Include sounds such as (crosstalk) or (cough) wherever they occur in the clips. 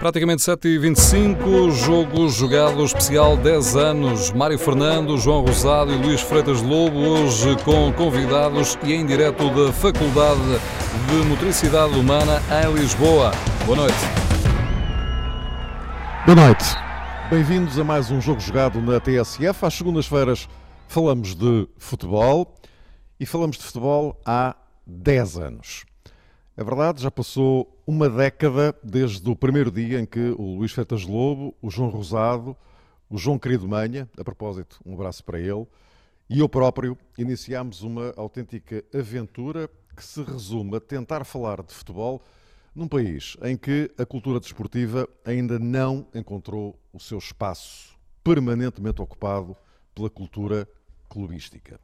Praticamente 7h25, jogo jogado especial 10 anos. Mário Fernando, João Rosado e Luís Freitas Lobo, hoje com convidados e em direto da Faculdade de Motricidade Humana em Lisboa. Boa noite. Boa noite. Bem-vindos a mais um jogo jogado na TSF. Às segundas-feiras falamos de futebol e falamos de futebol há 10 anos. É verdade, já passou uma década desde o primeiro dia em que o Luís Fetas Lobo, o João Rosado, o João Querido Manha, a propósito, um abraço para ele, e eu próprio iniciámos uma autêntica aventura que se resume a tentar falar de futebol num país em que a cultura desportiva ainda não encontrou o seu espaço permanentemente ocupado pela cultura clubística.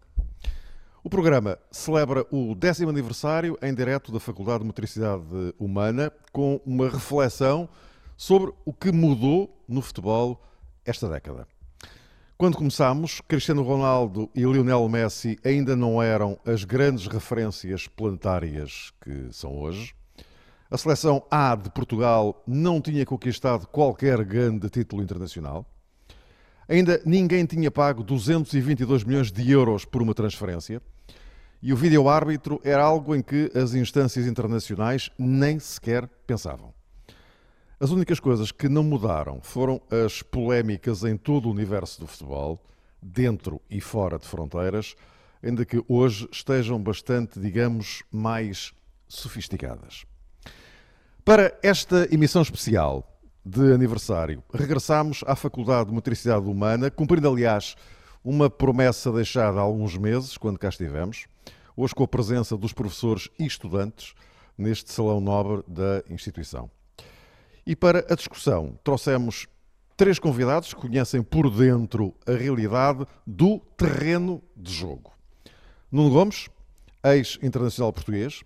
O programa celebra o décimo aniversário em direto da Faculdade de Motricidade Humana com uma reflexão sobre o que mudou no futebol esta década. Quando começámos, Cristiano Ronaldo e Lionel Messi ainda não eram as grandes referências planetárias que são hoje. A seleção A de Portugal não tinha conquistado qualquer grande título internacional. Ainda ninguém tinha pago 222 milhões de euros por uma transferência. E o vídeo-árbitro era algo em que as instâncias internacionais nem sequer pensavam. As únicas coisas que não mudaram foram as polémicas em todo o universo do futebol, dentro e fora de fronteiras, ainda que hoje estejam bastante, digamos, mais sofisticadas. Para esta emissão especial de aniversário, regressamos à Faculdade de Motricidade Humana, cumprindo, aliás, uma promessa deixada há alguns meses, quando cá estivemos hoje com a presença dos professores e estudantes neste salão nobre da instituição. E para a discussão trouxemos três convidados que conhecem por dentro a realidade do terreno de jogo. Nuno Gomes, ex-internacional português,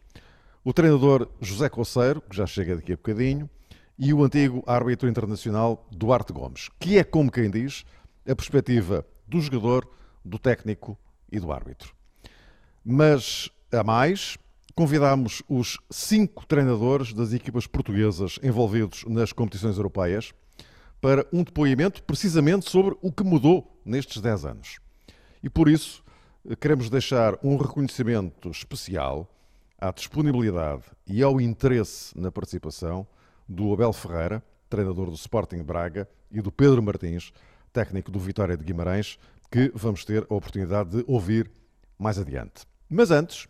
o treinador José Coceiro, que já chega daqui a bocadinho, e o antigo árbitro internacional Duarte Gomes, que é, como quem diz, a perspectiva do jogador, do técnico e do árbitro. Mas, a mais, convidámos os cinco treinadores das equipas portuguesas envolvidos nas competições europeias para um depoimento precisamente sobre o que mudou nestes 10 anos. E por isso queremos deixar um reconhecimento especial à disponibilidade e ao interesse na participação do Abel Ferreira, treinador do Sporting Braga, e do Pedro Martins, técnico do Vitória de Guimarães, que vamos ter a oportunidade de ouvir mais adiante. Mas antes,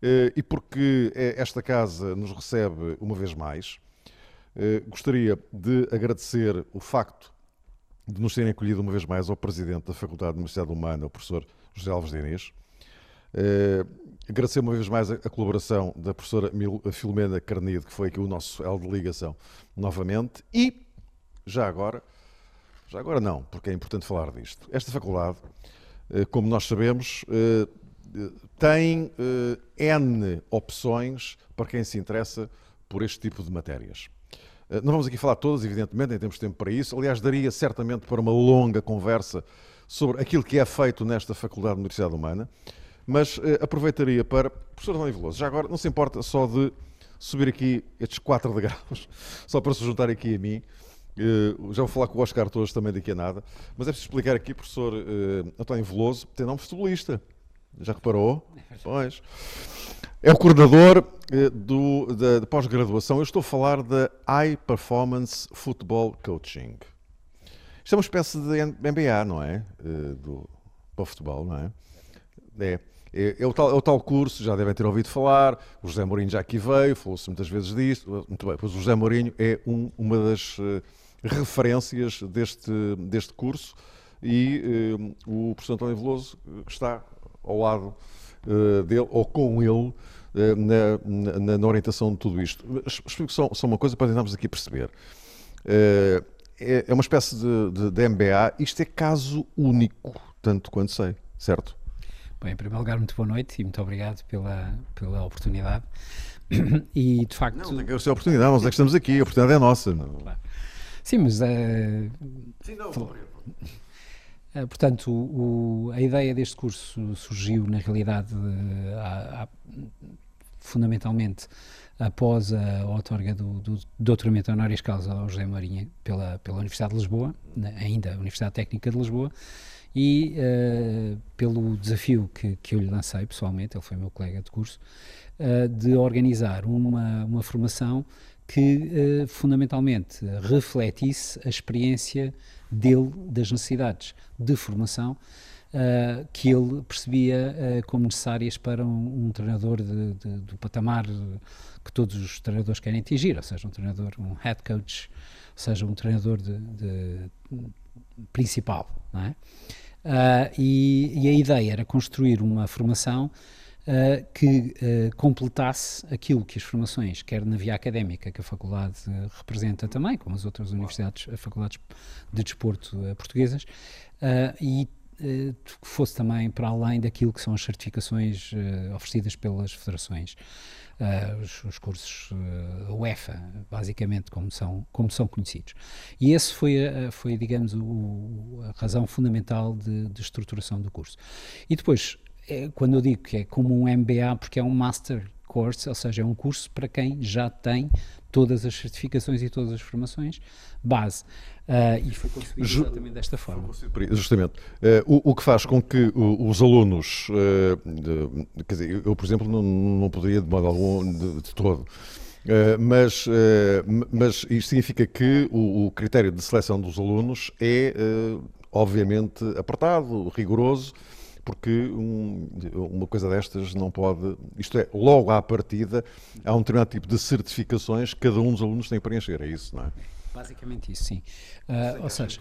eh, e porque é esta casa nos recebe uma vez mais, eh, gostaria de agradecer o facto de nos terem acolhido uma vez mais ao Presidente da Faculdade de Universidade Humana, o professor José Alves de Inês. Eh, agradecer uma vez mais a, colaboração da professora Filomena Carnido, que foi aqui o nosso L de ligação novamente. E, já agora, já agora não, porque é importante falar disto. Esta faculdade, como nós sabemos, tem uh, N opções para quem se interessa por este tipo de matérias. Uh, não vamos aqui falar todas, evidentemente, nem temos tempo para isso. Aliás, daria certamente para uma longa conversa sobre aquilo que é feito nesta Faculdade de Universidade Humana, mas uh, aproveitaria para. Professor António Veloso, já agora não se importa só de subir aqui estes quatro (laughs) degraus, só para se juntar aqui a mim. Uh, já vou falar com o Oscar Torres também daqui a nada, mas é preciso explicar aqui, professor uh, António Veloso tem nome futebolista. Já reparou? Pois. É o coordenador eh, do, da, da pós-graduação. Eu estou a falar da High Performance Football Coaching. Isto é uma espécie de MBA, não é? Eh, do, para futebol, não é? É. É, é, o tal, é, o tal, curso, já devem ter ouvido falar, o José Mourinho já aqui veio, falou-se muitas vezes disso. Muito bem, pois o José Mourinho é um, uma das uh, referências deste, deste curso e uh, o professor António Veloso está ao lado uh, dele ou com ele uh, na, na, na, orientação de tudo isto. Explico só, só uma coisa para tentarmos aqui perceber. Uh, é, é, uma espécie de, de, de, MBA. Isto é caso único, tanto quanto sei, certo? Bem, em primeiro lugar, muito boa noite e muito obrigado pela, pela oportunidade. (coughs) E de facto. Não, não tem que ser a oportunidade, nós é que estamos aqui, a oportunidade é nossa. Claro. Sim, mas. Uh... Sim, não, eh, portanto, o, a ideia deste curso surgiu, na realidade, há, fundamentalmente após a outorga do, do doutoramento honoris causa ao José Marinha pela, pela Universidade de Lisboa, ainda Universidade Técnica de Lisboa, e uh, pelo desafio que, que eu lhe lancei pessoalmente, ele foi meu colega de curso, uh, de organizar uma, uma formação que uh, fundamentalmente refletisse a experiência dele das necessidades de formação uh, que ele percebia uh, como necessárias para um, um treinador de, de, do patamar que todos os treinadores querem atingir, ou seja, um treinador, um head coach, ou seja, um treinador de, de principal, não é? Uh, e, e, a ideia era construir uma formação uh, que uh, completasse aquilo que as formações, quer na via académica, que a faculdade representa também, como as outras universidades, faculdades de desporto portuguesas, e que fosse também para além daquilo que são as certificações oferecidas pelas federações. Uh, os, os, cursos uh, UEFA, basicamente, como são, como são conhecidos. E esse foi, a, foi digamos, o, a razão fundamental de, de, estruturação do curso. E depois, é, quando eu digo que é como um MBA, porque é um Master Course, ou seja, é um curso para quem já tem todas as certificações e todas as formações base. Uh, e foi concebido exatamente desta forma. Justamente. Uh, o, o, que faz com que os alunos, uh, de, quer dizer, eu, por exemplo, não, não poderia de modo algum de, de todo. mas, mas isto significa que o, o, critério de seleção dos alunos é, obviamente, apertado, rigoroso, porque um, uma coisa destas não pode. Isto é, logo à partida, há um determinado tipo de certificações que cada um dos alunos tem que preencher, é isso, não é? Basicamente isso, sim. Uh, ou seja,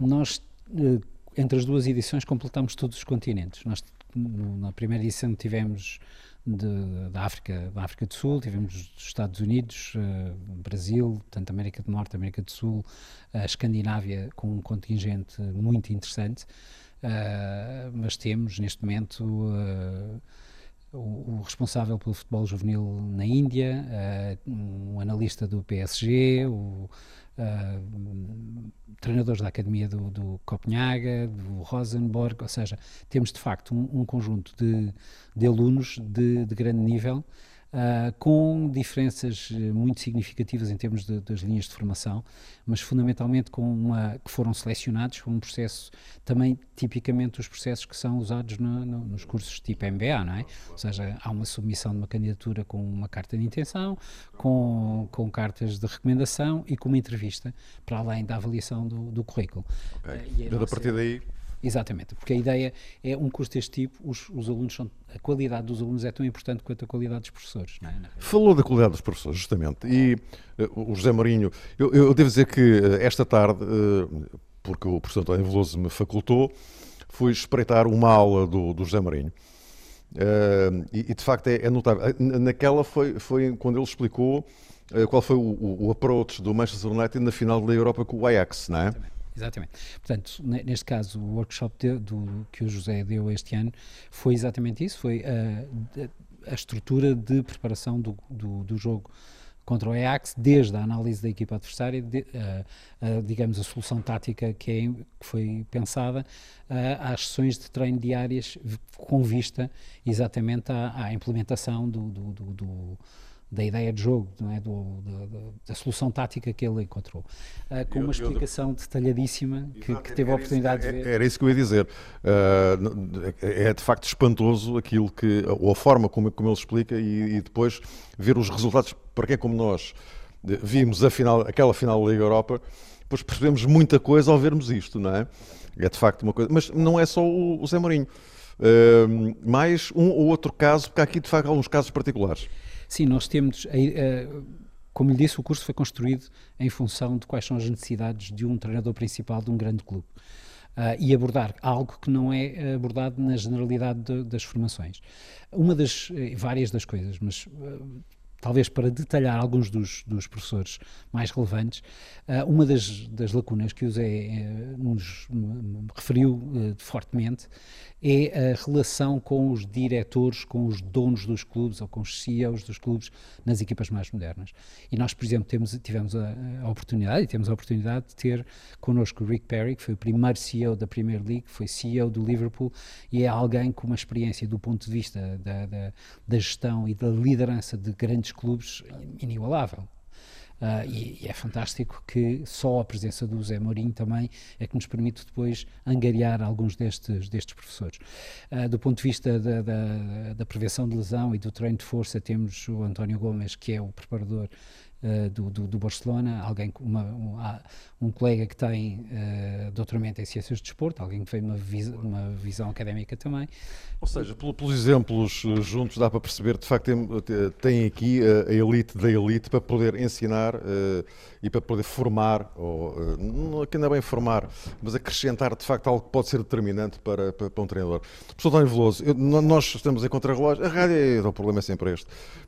nós, uh, entre as duas edições, completamos todos os continentes. Nós, na primeira edição, tivemos de, da, África, da África do Sul, tivemos dos Estados Unidos, uh, Brasil, tanto América do Norte, América do Sul, a Escandinávia, com um contingente muito interessante. Uh, mas temos, neste momento, uh, o, o, responsável pelo futebol juvenil na Índia, uh, um analista do PSG, o, treinadores da Academia do, do, Copenhaga, do Rosenborg, ou seja, temos de facto um, um conjunto de, de alunos de, de grande nível uh, com diferenças eh, muito significativas em termos de, das linhas de formação, mas fundamentalmente com uma, que foram selecionados por um processo, também tipicamente os processos que são usados no, no, nos cursos tipo MBA, não é? Ou seja, há uma submissão de uma candidatura com uma carta de intenção, com, com cartas de recomendação e com uma entrevista, para além da avaliação do, do currículo. Okay. Uh, a partir daí Exatamente, porque a ideia é um curso deste tipo, os, os, alunos são, a qualidade dos alunos é tão importante quanto a qualidade dos professores. É? Falou da qualidade dos professores, justamente, e uh, o José Marinho, eu, eu, devo dizer que uh, esta tarde, uh, porque o professor António Veloso me facultou, fui espreitar uma aula do, do José Marinho. E, e, de facto é, é, notável. Naquela foi, foi quando ele explicou qual foi o, o, o approach do Manchester United na final da Europa com o Ajax, não é? Exatamente. Exatamente. Portanto, neste caso, o workshop de, do, que o José deu este ano foi exatamente isso, foi a, a estrutura de preparação do, do, do, jogo contra o Ajax, desde a análise da equipa adversária, de, digamos, a solução tática que, é, que foi pensada, às sessões de treino diárias com vista exatamente à, à implementação do, do da ideia de jogo, não é? Do, da, da, solução tática que ele encontrou, uh, com eu, uma explicação eu, detalhadíssima que, que, teve a oportunidade isso, de ver. Era isso que eu ia dizer. Uh, é de facto espantoso aquilo que, ou a forma como, como ele explica e, e, depois ver os resultados para quem como nós vimos a final, aquela final da Liga Europa, depois percebemos muita coisa ao vermos isto, não é? É de facto uma coisa. Mas não é só o, o Zé Mourinho. Uh, mais um ou outro caso, porque há aqui de facto alguns casos particulares. Sim, nós temos. Como lhe disse, o curso foi construído em função de quais são as necessidades de um treinador principal de um grande clube. Uh, e abordar algo que não é abordado na generalidade de, das formações. Uma das, eh, várias das coisas, mas uh, talvez para detalhar alguns dos, dos professores mais relevantes, uma das, das, lacunas que o Zé nos referiu fortemente é a relação com os diretores, com os donos dos clubes ou com os CEOs dos clubes nas equipas mais modernas. E nós, por exemplo, temos, tivemos a, a oportunidade, e temos a oportunidade de ter connosco o Rick Perry, que foi o primeiro CEO da Premier League, foi CEO do Liverpool e é alguém com uma experiência do ponto de vista da, da, da gestão e da liderança de grandes clubes inigualável. Uh, e, e, é fantástico que só a presença do Zé Mourinho também é que nos permite depois angariar alguns destes, destes professores. Uh, do ponto de vista da, da, da, prevenção de lesão e do treino de força, temos o António Gomes, que é o preparador uh, do, do, do, Barcelona, alguém, uma, um, um colega que tem uh, doutoramento em Ciências de Desporto, alguém que tem uma, vis, uma visão académica também. Ou seja, pelos exemplos eh, juntos dá para perceber, de facto, tem, tem aqui a elite da elite para poder ensinar uh, e para poder formar, ou uh, que ainda bem formar, mas acrescentar de facto algo que pode ser determinante para, para, para um treinador. Professor António Veloso, eu, nós estamos em contra-relógio, a rádio, é, o problema é sempre este.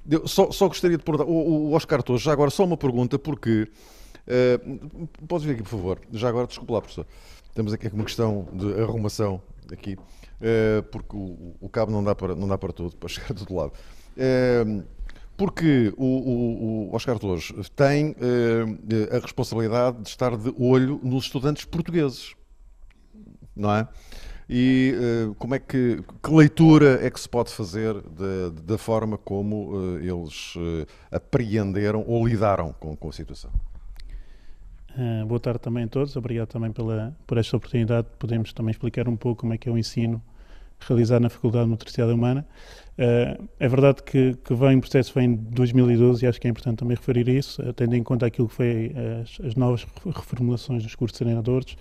Eu só, só gostaria de perguntar, o, o Oscar Torres, já agora só uma pergunta, porque Uh, podes vir aqui, por favor. Já agora, desculpa lá, professor. Temos aqui uma questão de arrumação aqui, uh, porque o, o, cabo não dá, para, não dá para tudo, para (laughs) chegar a todo lado. Uh, porque o, o, o, Oscar Torres tem a responsabilidade de estar de olho nos estudantes portugueses, não é? E como é que, que leitura é que se pode fazer da forma como eles apreenderam ou lidaram com, com a situação? Uh, boa tarde também a todos, obrigado também pela, por esta oportunidade de podermos também explicar um pouco como é que é o ensino realizado na Faculdade de Motricidade Humana. Uh, é verdade que, que vem, o processo vem de 2012 e acho que é importante também referir isso, uh, tendo em conta aquilo que foi as, as, novas reformulações dos cursos de treinadores,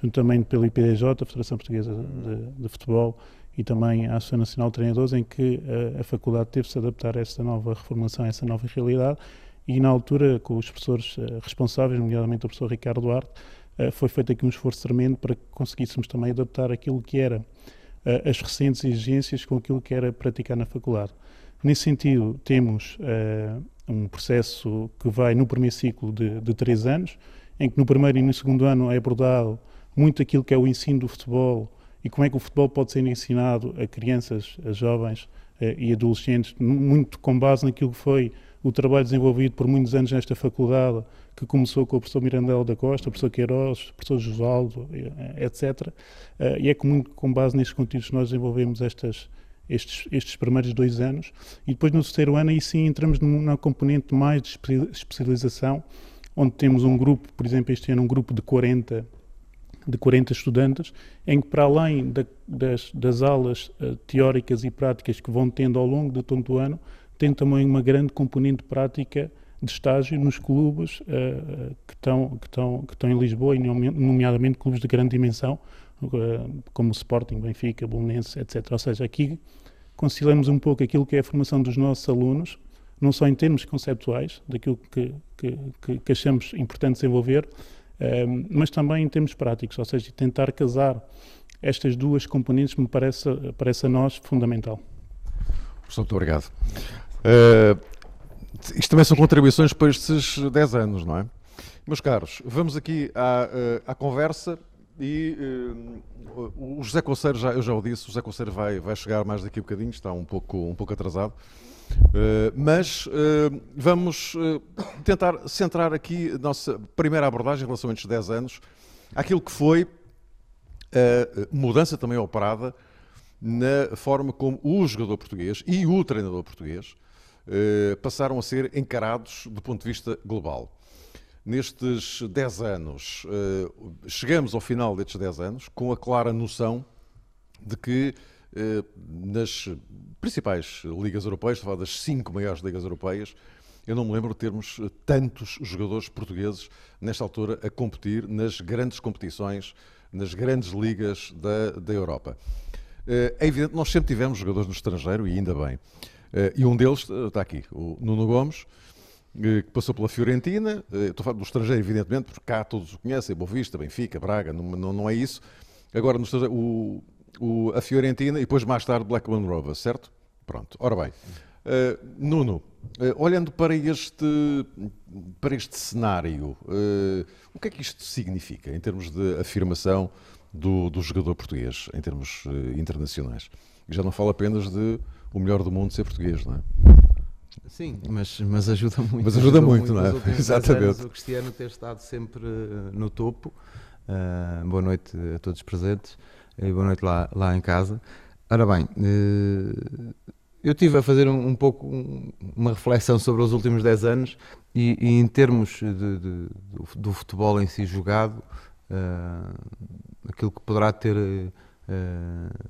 juntamente pela IPDJ, a Federação Portuguesa de, de, Futebol, e também a Associação Nacional de Treinadores, em que uh, a faculdade teve -se adaptar a essa nova reformulação, a essa nova realidade, e na altura, com os professores uh, responsáveis, nomeadamente o professor Ricardo Duarte, uh, foi feito aqui um esforço tremendo para que conseguíssemos também adaptar aquilo que era uh, as recentes exigências com aquilo que era praticar na faculdade. Nesse sentido, temos um processo que vai no primeiro ciclo de, de três anos, em que no primeiro e no segundo ano é abordado muito aquilo que é o ensino do futebol e como é que o futebol pode ser ensinado a crianças, a jovens e adolescentes, muito com base naquilo que foi o trabalho desenvolvido por muitos anos nesta faculdade, que começou com o professor Mirandela da Costa, o professor Queiroz, o professor Josaldo, etc. Eh, e é com, base nestes conteúdos nós desenvolvemos estas, estes, estes primeiros dois anos. E depois, no terceiro ano, aí sim entramos numa componente mais de especialização, onde temos um grupo, por exemplo, este ano, um grupo de 40 de 40 estudantes, em que para além da, das, das, aulas uh, teóricas e práticas que vão tendo ao longo de todo o ano, tem também uma grande componente prática de estágio nos clubes uh, que, estão, que, estão, que estão em Lisboa, nomeadamente clubes de grande dimensão, uh, como o Sporting, Benfica, Bolonense, etc. Ou seja, aqui conciliamos um pouco aquilo que é a formação dos nossos alunos, não só em termos conceptuais, daquilo que, que, que, que achamos importante desenvolver, uh, mas também em termos práticos, ou seja, tentar casar estas duas componentes me parece, parece a nós fundamental. Professor, muito obrigado. Uh, isto também são contribuições para estes 10 anos, não é? Meus caros, vamos aqui à, eh, à conversa e uh, o José Conceiro, já, eu já o disse, o José Conceiro vai, vai chegar mais daqui a bocadinho, está um pouco, um pouco atrasado. Uh, mas uh, vamos tentar centrar aqui a nossa primeira abordagem em relação a estes 10 anos, aquilo que foi a mudança também operada na forma como o jogador português e o treinador português passaram a ser encarados do ponto de vista global. Nestes 10 anos, eh, chegamos ao final destes 10 anos com a clara noção de que eh, nas principais ligas europeias, estou a falar das cinco maiores ligas europeias, eu não me lembro de termos tantos jogadores portugueses nesta altura a competir nas grandes competições, nas grandes ligas da, da Europa. É evidente, nós sempre tivemos jogadores no estrangeiro e ainda bem. Eh, e um deles eh, está aqui, o Nuno Gomes, eh, que passou pela Fiorentina, estou a falar do estrangeiro, evidentemente, porque cá todos o conhecem, Boa Vista, Benfica, Braga, não, não, não é isso. Agora, no o, o, a Fiorentina e depois mais tarde Blackburn Rovers, certo? Pronto, ora bem. Uh, Nuno, uh, olhando para este, para este cenário, uh, o que é que isto significa em termos de afirmação do, do jogador português, em termos internacionais? já não falo apenas de o melhor do mundo ser português, não é? Sim, mas, mas ajuda muito. Mas ajuda, ajuda muito, muito, não é? Exatamente. Anos, o Cristiano ter estado sempre eh, no topo. Uh, boa noite a todos os presentes e boa noite lá, lá em casa. Ora bem, uh, eu tive a fazer um, um pouco um, uma reflexão sobre os últimos 10 anos e, e em termos de, de, do, do, futebol em si jogado, uh, aquilo que poderá ter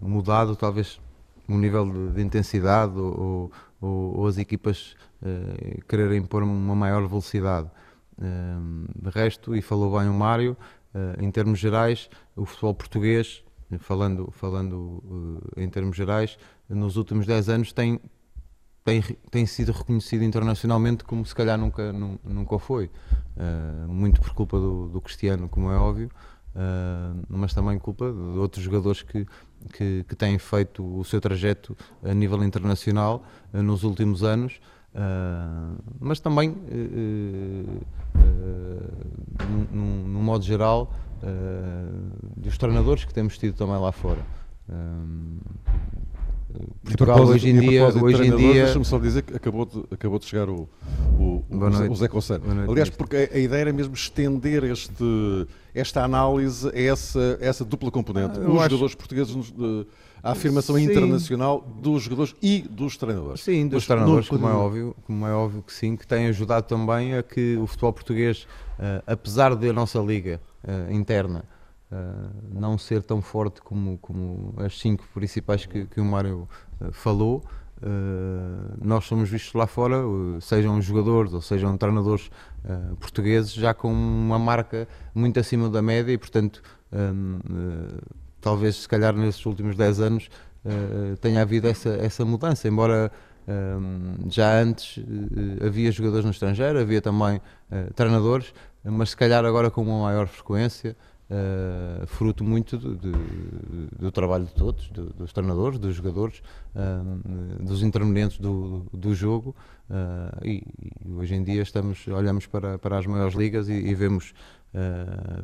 mudado, talvez o nível de, de intensidade ou, ou, ou, as equipas uh, quererem pôr uma maior velocidade. de resto, e falou bem o Mário, em termos gerais, o futebol português, falando, falando em termos gerais, nos últimos 10 anos tem, tem, tem sido reconhecido internacionalmente como se calhar nunca, nunca foi. Uh, muito por culpa do, do, Cristiano, como é óbvio, uh, mas também culpa de outros jogadores que, que, que, têm feito o seu trajeto a nível internacional uh, nos últimos anos. mas também, num, modo geral, dos treinadores que temos tido também lá fora. Portugal hoje em dia, hoje em dia... deixa-me só dizer que acabou de, acabou de chegar o, o, o, Zé Conselho. Aliás, porque a, a, ideia era mesmo estender este, esta análise a essa, essa dupla componente. Ah, Os acho... jogadores portugueses, de, a afirmação sim. internacional dos jogadores e dos treinadores. Sim, dos Mas, treinadores, como, é óbvio, como é óbvio que sim, que tem ajudado também a que o futebol português, uh, apesar da nossa liga uh, interna, uh, não ser tão forte como, como as cinco principais que, que o Mário uh, falou. Uh, nós somos vistos lá fora, sejam jogadores ou sejam treinadores portugueses, já com uma marca muito acima da média e, portanto, talvez se calhar nesses últimos 10 anos tenha havido essa, essa mudança, embora já antes havia jogadores no estrangeiro, havia também treinadores, mas se calhar agora com uma maior frequência. Uh, fruto muito de, de, do trabalho de todos, de, dos treinadores, dos jogadores, uh, dos intervenientes do, do jogo uh, e, e, hoje em dia estamos, olhamos para, para as maiores ligas e, e vemos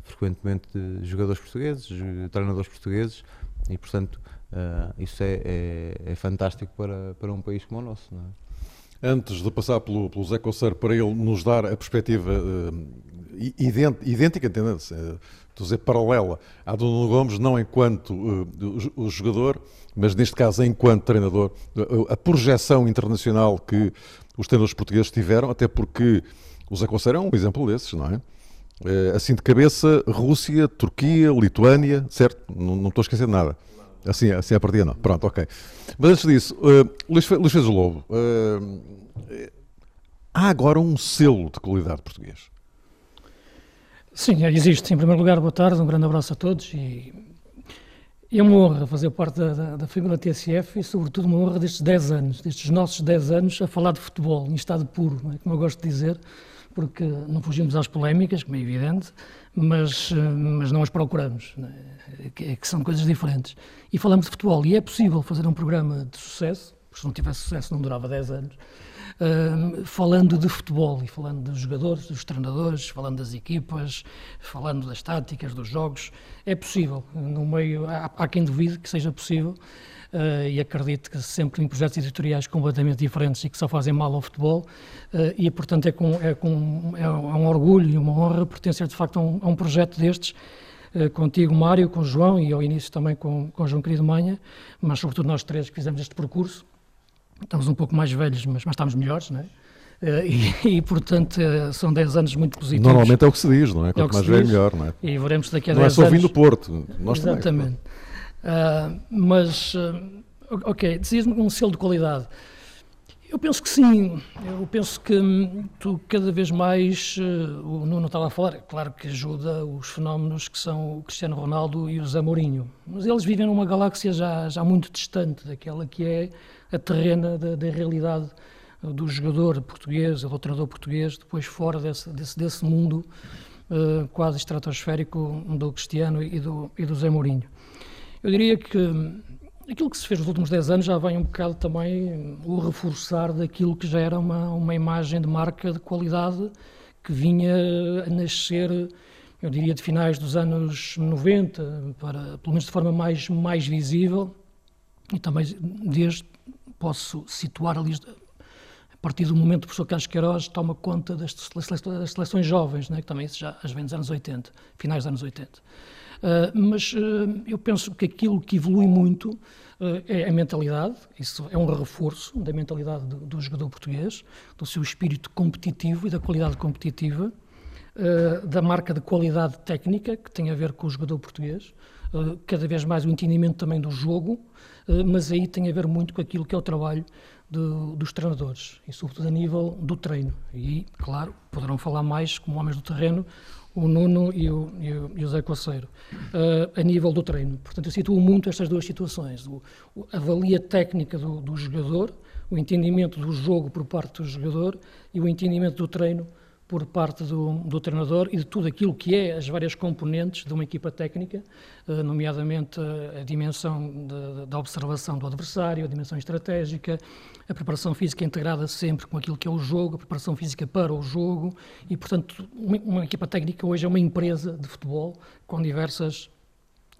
frequentemente jogadores portugueses, treinadores portugueses e portanto isso é, é, é, fantástico para, para um país como o nosso. É? Antes de passar pelo, pelo Zé Coceiro para ele nos dar a perspectiva idêntica, entendendo-se, estou a dizer, paralela à do Nuno Gomes, não enquanto uh, o jogador, mas neste caso enquanto treinador, a projeção internacional que os treinadores portugueses tiveram, até porque os aconselham um exemplo desses, não é? Uh, assim de cabeça, Rússia, Turquia, Lituânia, certo? Não, não estou a esquecer de nada. Assim, assim a partida não. Pronto, ok. Mas antes disso, uh, Luís, Luís fez o Lobo. Uh, há agora um selo de qualidade português. Sim, existe. Em primeiro lugar, boa tarde, um grande abraço a todos e é uma honra fazer parte da, da, da da TSF e, sobretudo, uma honra destes 10 anos, destes nossos 10 anos a falar de futebol, em estado puro, é? como eu gosto de dizer, porque não fugimos às polémicas, como é evidente, mas, mas não as procuramos, não é? Que, que, são coisas diferentes. E falamos de futebol, e é possível fazer um programa de sucesso, porque se não tivesse sucesso não durava 10 anos, falando de futebol e falando dos jogadores, dos treinadores, falando das equipas, falando das táticas, dos jogos. É possível, no meio, há, há quem duvide que seja possível. Uh, e acredito que sempre em projetos editoriais completamente diferentes e que só fazem mal ao futebol, uh, e portanto é, com, é, com, é, um orgulho e uma honra pertencer de facto a um, a um projeto destes, uh, contigo Mário, com João e ao início também com, com João Querido Manha, mas sobretudo nós três que fizemos este percurso, Estamos um pouco mais velhos, mas, mas estamos melhores, não é? Uh, e, (laughs) e, portanto, uh, são 10 anos muito positivos. Normalmente é o que se diz, não é? Quanto é mais velho, melhor, não é? E veremos daqui a não 10 anos. Não é só vindo do Porto, nós Exatamente. também. Uh, mas, ok, dizias um selo de qualidade. Eu penso que sim, eu penso que hum, tu cada vez mais, o Nuno estava a falar, é claro que ajuda os fenómenos que são o Cristiano Ronaldo e o Zé Mourinho, mas eles vivem numa galáxia já, já muito distante daquela que é a terrena da, da realidade do jogador português, do treinador português, depois fora desse, desse, desse mundo uh, quase estratosférico do Cristiano e do, e do Zé Mourinho. Eu diria que aquilo que se fez nos últimos 10 anos já vem um bocado também o reforçar daquilo que já era uma, uma imagem de marca de qualidade que vinha a nascer, eu diria, de finais dos anos 90, para, pelo menos de forma mais, mais visível, e também desde posso situar ali partir do momento que o professor Carlos Queiroz toma conta das, das seleções jovens, né, que também isso já as vem dos anos 80, finais dos anos 80. Uh, mas uh, eu penso que aquilo que evolui muito uh, é a mentalidade, isso é um reforço da mentalidade do, do jogador português, do seu espírito competitivo e da qualidade competitiva, da marca de qualidade técnica que tem a ver com o jogador português, cada vez mais o entendimento também do jogo, mas aí tem a ver muito com aquilo que é o trabalho do, dos treinadores e, sobretudo, a nível do treino. E, claro, poderão falar mais como homens do terreno o Nuno e o, e o, e o Zé Coceiro, uh, a nível do treino. Portanto, eu situo muito estas duas situações: o, a valia técnica do, do jogador, o entendimento do jogo por parte do jogador e o entendimento do treino por parte do, do, treinador e de tudo aquilo que é as várias componentes de uma equipa técnica, eh, nomeadamente a dimensão da observação do adversário, a dimensão estratégica, a preparação física integrada sempre com aquilo que é o jogo, a preparação física para o jogo e, portanto, uma, uma equipa técnica hoje é uma empresa de futebol com diversas,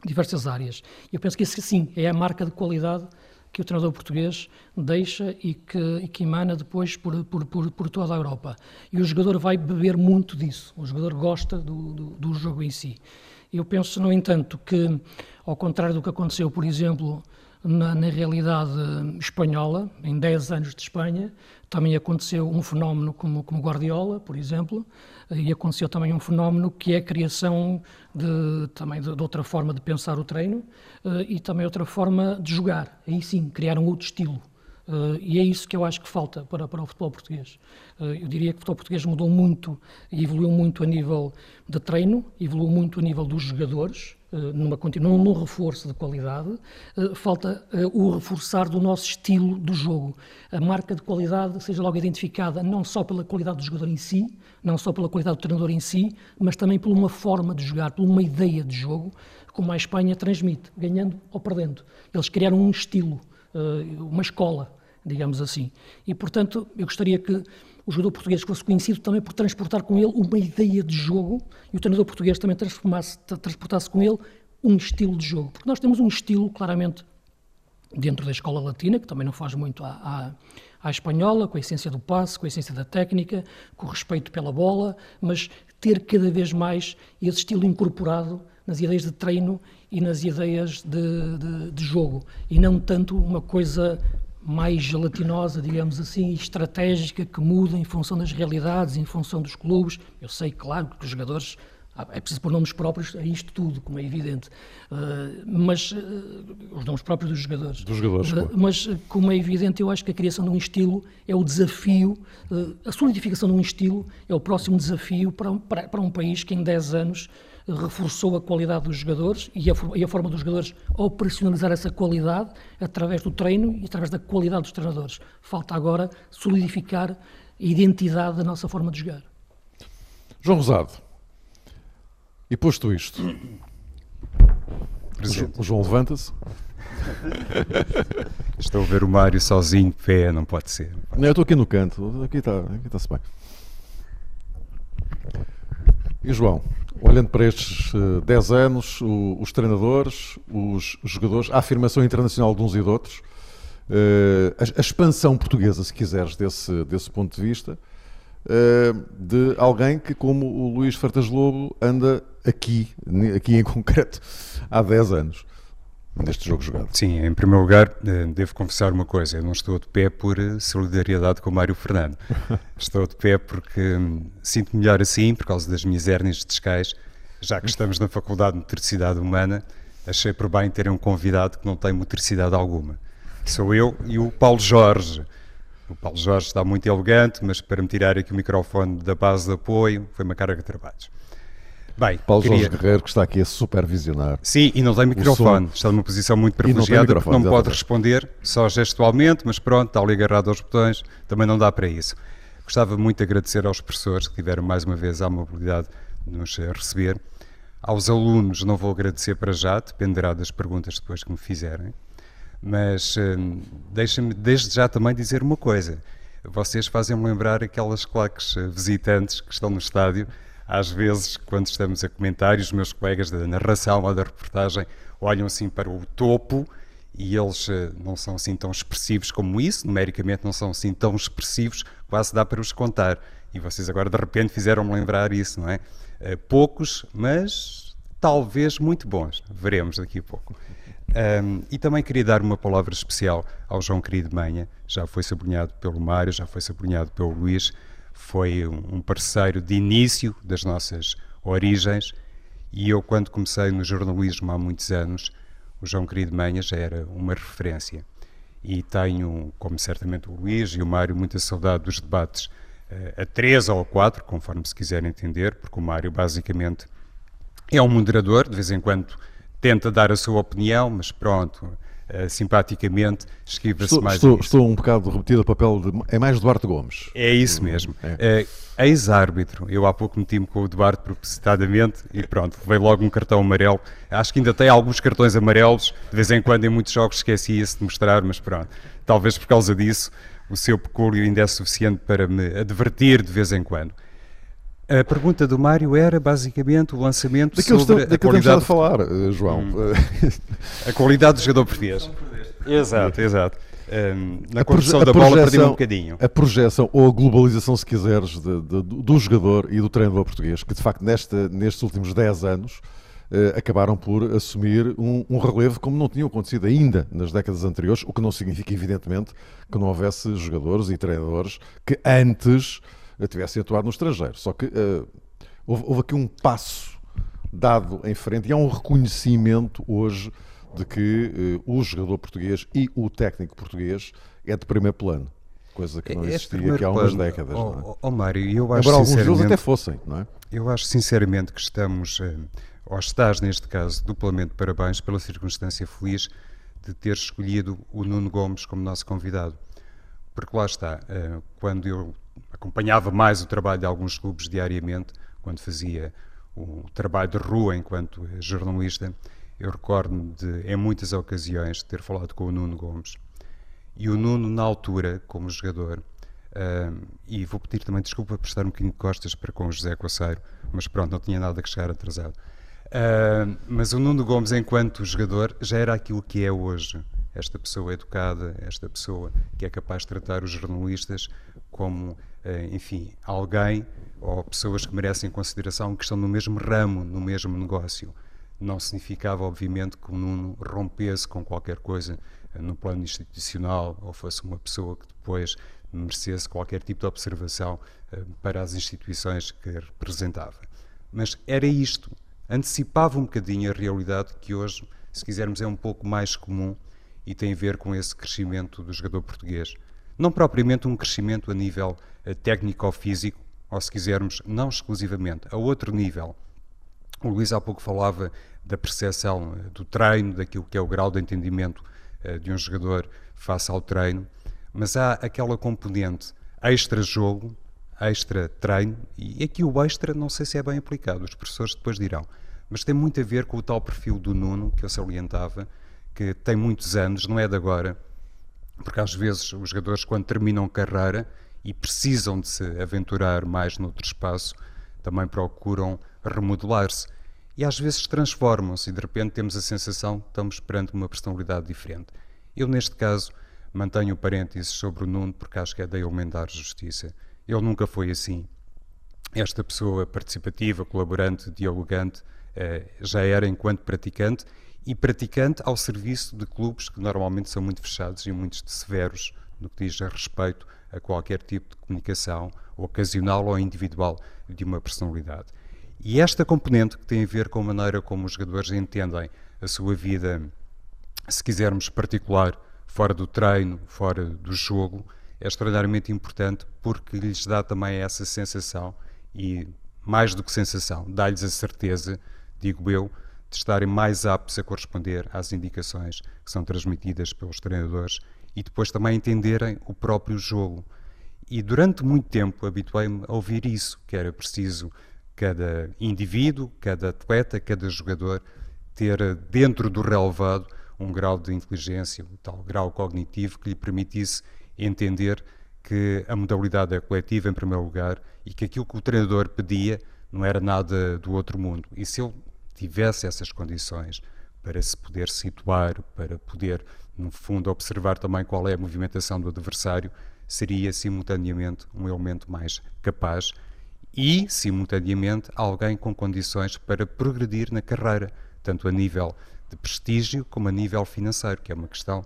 diversas áreas. Eu penso que isso, sim, é a marca de qualidade que o treinador português deixa e que, e que emana depois por, por, por, por, toda a Europa. E o jogador vai beber muito disso, o jogador gosta do, do, do jogo em si. Eu penso, no entanto, que, ao contrário do que aconteceu, por exemplo, na, na, realidade espanhola, em 10 anos de Espanha, também aconteceu um fenómeno como, como Guardiola, por exemplo, e aconteceu também um fenómeno que é a criação de, também de, de outra forma de pensar o treino uh, e também outra forma de jogar. Aí sim, criar um outro estilo. Uh, e é isso que eu acho que falta para, para o futebol português. Uh, eu diria que o futebol português mudou muito e evoluiu muito a nível de treino, evoluiu muito a nível dos jogadores, numa, num, num reforço de qualidade. falta o reforçar do nosso estilo do jogo. A marca de qualidade seja logo identificada não só pela qualidade do jogador em si, não só pela qualidade do treinador em si, mas também por uma forma de jogar, por uma ideia de jogo, como a Espanha transmite, ganhando ou perdendo. Eles criaram um estilo, uma escola digamos assim. E, portanto, eu gostaria que o jogador português fosse conhecido também por transportar com ele uma ideia de jogo e o treinador português também transportasse com ele um estilo de jogo. Porque nós temos um estilo, claramente, dentro da escola latina, que também não faz muito à, à, à espanhola, com a essência do passe, com a essência da técnica, com o respeito pela bola, mas ter cada vez mais esse estilo incorporado nas ideias de treino e nas ideias de, de, de jogo, e não tanto uma coisa mais gelatinosa, digamos assim, estratégica, que muda em função das realidades, em função dos clubes. Eu sei, claro, que os jogadores é preciso pôr nomes próprios a isto tudo, como é evidente. Uh, mas uh, os nomes próprios dos jogadores. Dos jogadores. Uh, mas, como é evidente, eu acho que a criação de um estilo é o desafio, a solidificação de um estilo é o próximo desafio para um, para, para um país que em 10 anos reforçou a qualidade dos jogadores e a, e a, forma dos jogadores operacionalizar essa qualidade através do treino e através da qualidade dos treinadores. Falta agora solidificar a identidade da nossa forma de jogar. João Rosado, e posto isto, o João levanta-se. (laughs) Estou a ver o Mário sozinho, pé, não pode ser. Não, eu estou aqui no canto, aqui está, aqui está-se bem. E João, olhando para estes uh, eh, 10 anos, o, os treinadores, os jogadores, a afirmação internacional de uns e de outros, uh, a, a, expansão portuguesa, se quiseres, desse, desse ponto de vista, uh, de alguém que, como o Luís Fertas Lobo, anda aqui, aqui em (laughs) concreto, há 10 anos neste jogo jogado. Sim, em primeiro lugar, eh, devo confessar uma coisa: eu não estou de pé por eh, solidariedade com o Mário Fernando. (laughs) estou de pé porque hum, sinto melhor assim, por causa das minhas hérnias discais, já que estamos na Faculdade de Motricidade Humana, achei por bem ter um convidado que não tem motricidade alguma. Sou eu e o Paulo Jorge. O Paulo Jorge está muito elegante, mas para me tirar aqui o microfone da base de apoio foi uma carga de trabalhos. Bem, Paulo queria... Jorge Guerreiro, que está aqui a supervisionar. Sim, e não tem microfone. Está numa posição muito privilegiada, não, não pode responder só gestualmente, mas pronto, está ali agarrado aos botões, também não dá para isso. Gostava muito de agradecer aos professores que tiveram mais uma vez a amabilidade de nos receber. Aos alunos não vou agradecer para já, dependerá das perguntas depois que me fizerem. Mas hum, deixem-me desde já também dizer uma coisa. Vocês fazem-me lembrar aquelas claques eh, visitantes que estão no estádio às vezes, quando estamos a comentar, e os meus colegas da narração ou da reportagem olham assim para o topo e eles uh, não são assim tão expressivos como isso, numericamente não são assim tão expressivos, quase dá para os contar. E vocês agora de repente fizeram-me lembrar isso, não é? Uh, poucos, mas talvez muito bons. Veremos daqui a pouco. Um, e também queria dar uma palavra especial ao João Querido Manha, já foi sublinhado pelo Mário, já foi sublinhado pelo Luís, foi um parceiro de início das nossas origens. E eu quando comecei no jornalismo há muitos anos, o João Querido Manha já era uma referência. E tenho, como certamente o Luís e o Mário, muita saudade dos debates uh, a três ou a quatro, conforme se quiser entender, porque o Mário basicamente é um moderador, de vez em quando tenta dar a sua opinião, mas pronto, uh, simpaticamente esquiva-se mais. Estou, estou, um bocado repetido o papel de. É mais Duarte Gomes. É isso mesmo. É. Uh, Ex-árbitro. Eu há pouco meti-me com o Duarte propositadamente e pronto, veio logo um cartão amarelo. Acho que ainda tem alguns cartões amarelos, de vez em quando em muitos jogos esquecia-se de mostrar, mas pronto, talvez por causa disso o seu pecúlio ainda é suficiente para me advertir de vez em quando. A pergunta do Mário era basicamente o lançamento daquilo sobre está, a qualidade... a falar, eh, João. Hum. a qualidade do jogador português. Exato, exato. Um, na condução da bola perdi um bocadinho. A projeção ou a globalização, se quiseres, de, de, do jogador e do treinador português, que de facto neste, nestes últimos 10 anos uh, acabaram por assumir um, um, relevo como não tinha acontecido ainda nas décadas anteriores, o que não significa, evidentemente, que não houvesse jogadores e treinadores que antes tivessem atuado no estrangeiro. Só que uh, houve, houve, aqui um passo dado em frente e há um reconhecimento hoje de que uh, o jogador português e o técnico português é de primeiro plano. Coisa que não existia aqui há umas plano, décadas. Oh, não é? Mário, eu acho Embora alguns deles até fossem, não é? Eu acho sinceramente que estamos, uh, ou estás neste caso, duplamente parabéns pela circunstância feliz de ter escolhido o Nuno Gomes como nosso convidado. Porque lá está, quando eu acompanhava mais o trabalho de alguns clubes diariamente, quando fazia o trabalho de rua enquanto jornalista. Eu recordo-me de, em muitas ocasiões, ter falado com o Nuno Gomes. E o Nuno, na altura, como jogador, uh, e vou pedir também desculpa por estar um bocadinho de costas para com o José Coceiro, mas pronto, não tinha nada que chegar atrasado. Uh, mas o Nuno Gomes, enquanto jogador, já era aquilo que é hoje. Esta pessoa educada, esta pessoa que é capaz de tratar os jornalistas como enfim, alguém ou pessoas que merecem consideração que estão no mesmo ramo, no mesmo negócio. Não significava, obviamente, que o Nuno rompesse com qualquer coisa eh, no plano institucional ou fosse uma pessoa que depois merecesse qualquer tipo de observação eh, para as instituições que representava. Mas era isto, antecipava um bocadinho a realidade que hoje, se quisermos, é um pouco mais comum e tem a ver com esse crescimento do jogador português. Não propriamente um crescimento a nível eh, técnico-físico, ou se quisermos, não exclusivamente, a outro nível. O Luís há pouco falava da percepção eh, do treino, daquilo que é o grau de entendimento eh, de um jogador face ao treino, mas há aquela componente extra-jogo, extra-treino, e aqui o extra não sei se é bem aplicado, os professores depois dirão, mas tem muito a ver com o tal perfil do Nuno, que eu salientava, que tem muitos anos, não é de agora, porque às vezes os jogadores, quando terminam carreira, e precisam de se aventurar mais noutro espaço, também procuram remodelar-se. E às vezes transformam-se e de repente temos a sensação que estamos perante uma personalidade diferente. Eu, neste caso, mantenho parênteses sobre o Nuno porque acho que é da elementar justiça. Ele nunca foi assim. Esta pessoa participativa, colaborante, dialogante, eh, já era enquanto praticante e praticante ao serviço de clubes que normalmente são muito fechados e muito severos no que diz a respeito a qualquer tipo de comunicação ocasional ou individual de uma personalidade. E esta componente que tem a ver com a maneira como os jogadores entendem a sua vida, se quisermos particular, fora do treino, fora do jogo, é extraordinariamente importante porque lhes dá também essa sensação e mais do que sensação, dá-lhes a certeza, digo eu, de estarem mais aptos a corresponder às indicações que são transmitidas pelos treinadores e depois também entenderem o próprio jogo. E durante muito tempo habituei-me a ouvir isso, que era preciso cada indivíduo, cada atleta, cada jogador ter dentro do relevado um grau de inteligência, um tal grau cognitivo que lhe permitisse entender que a modalidade é coletiva em primeiro lugar e que aquilo que o treinador pedia não era nada do outro mundo. E se ele tivesse essas condições, para se poder situar, para poder, no fundo, observar também qual é a movimentação do adversário, seria simultaneamente um elemento mais capaz e, simultaneamente, alguém com condições para progredir na carreira, tanto a nível de prestígio como a nível financeiro, que é uma questão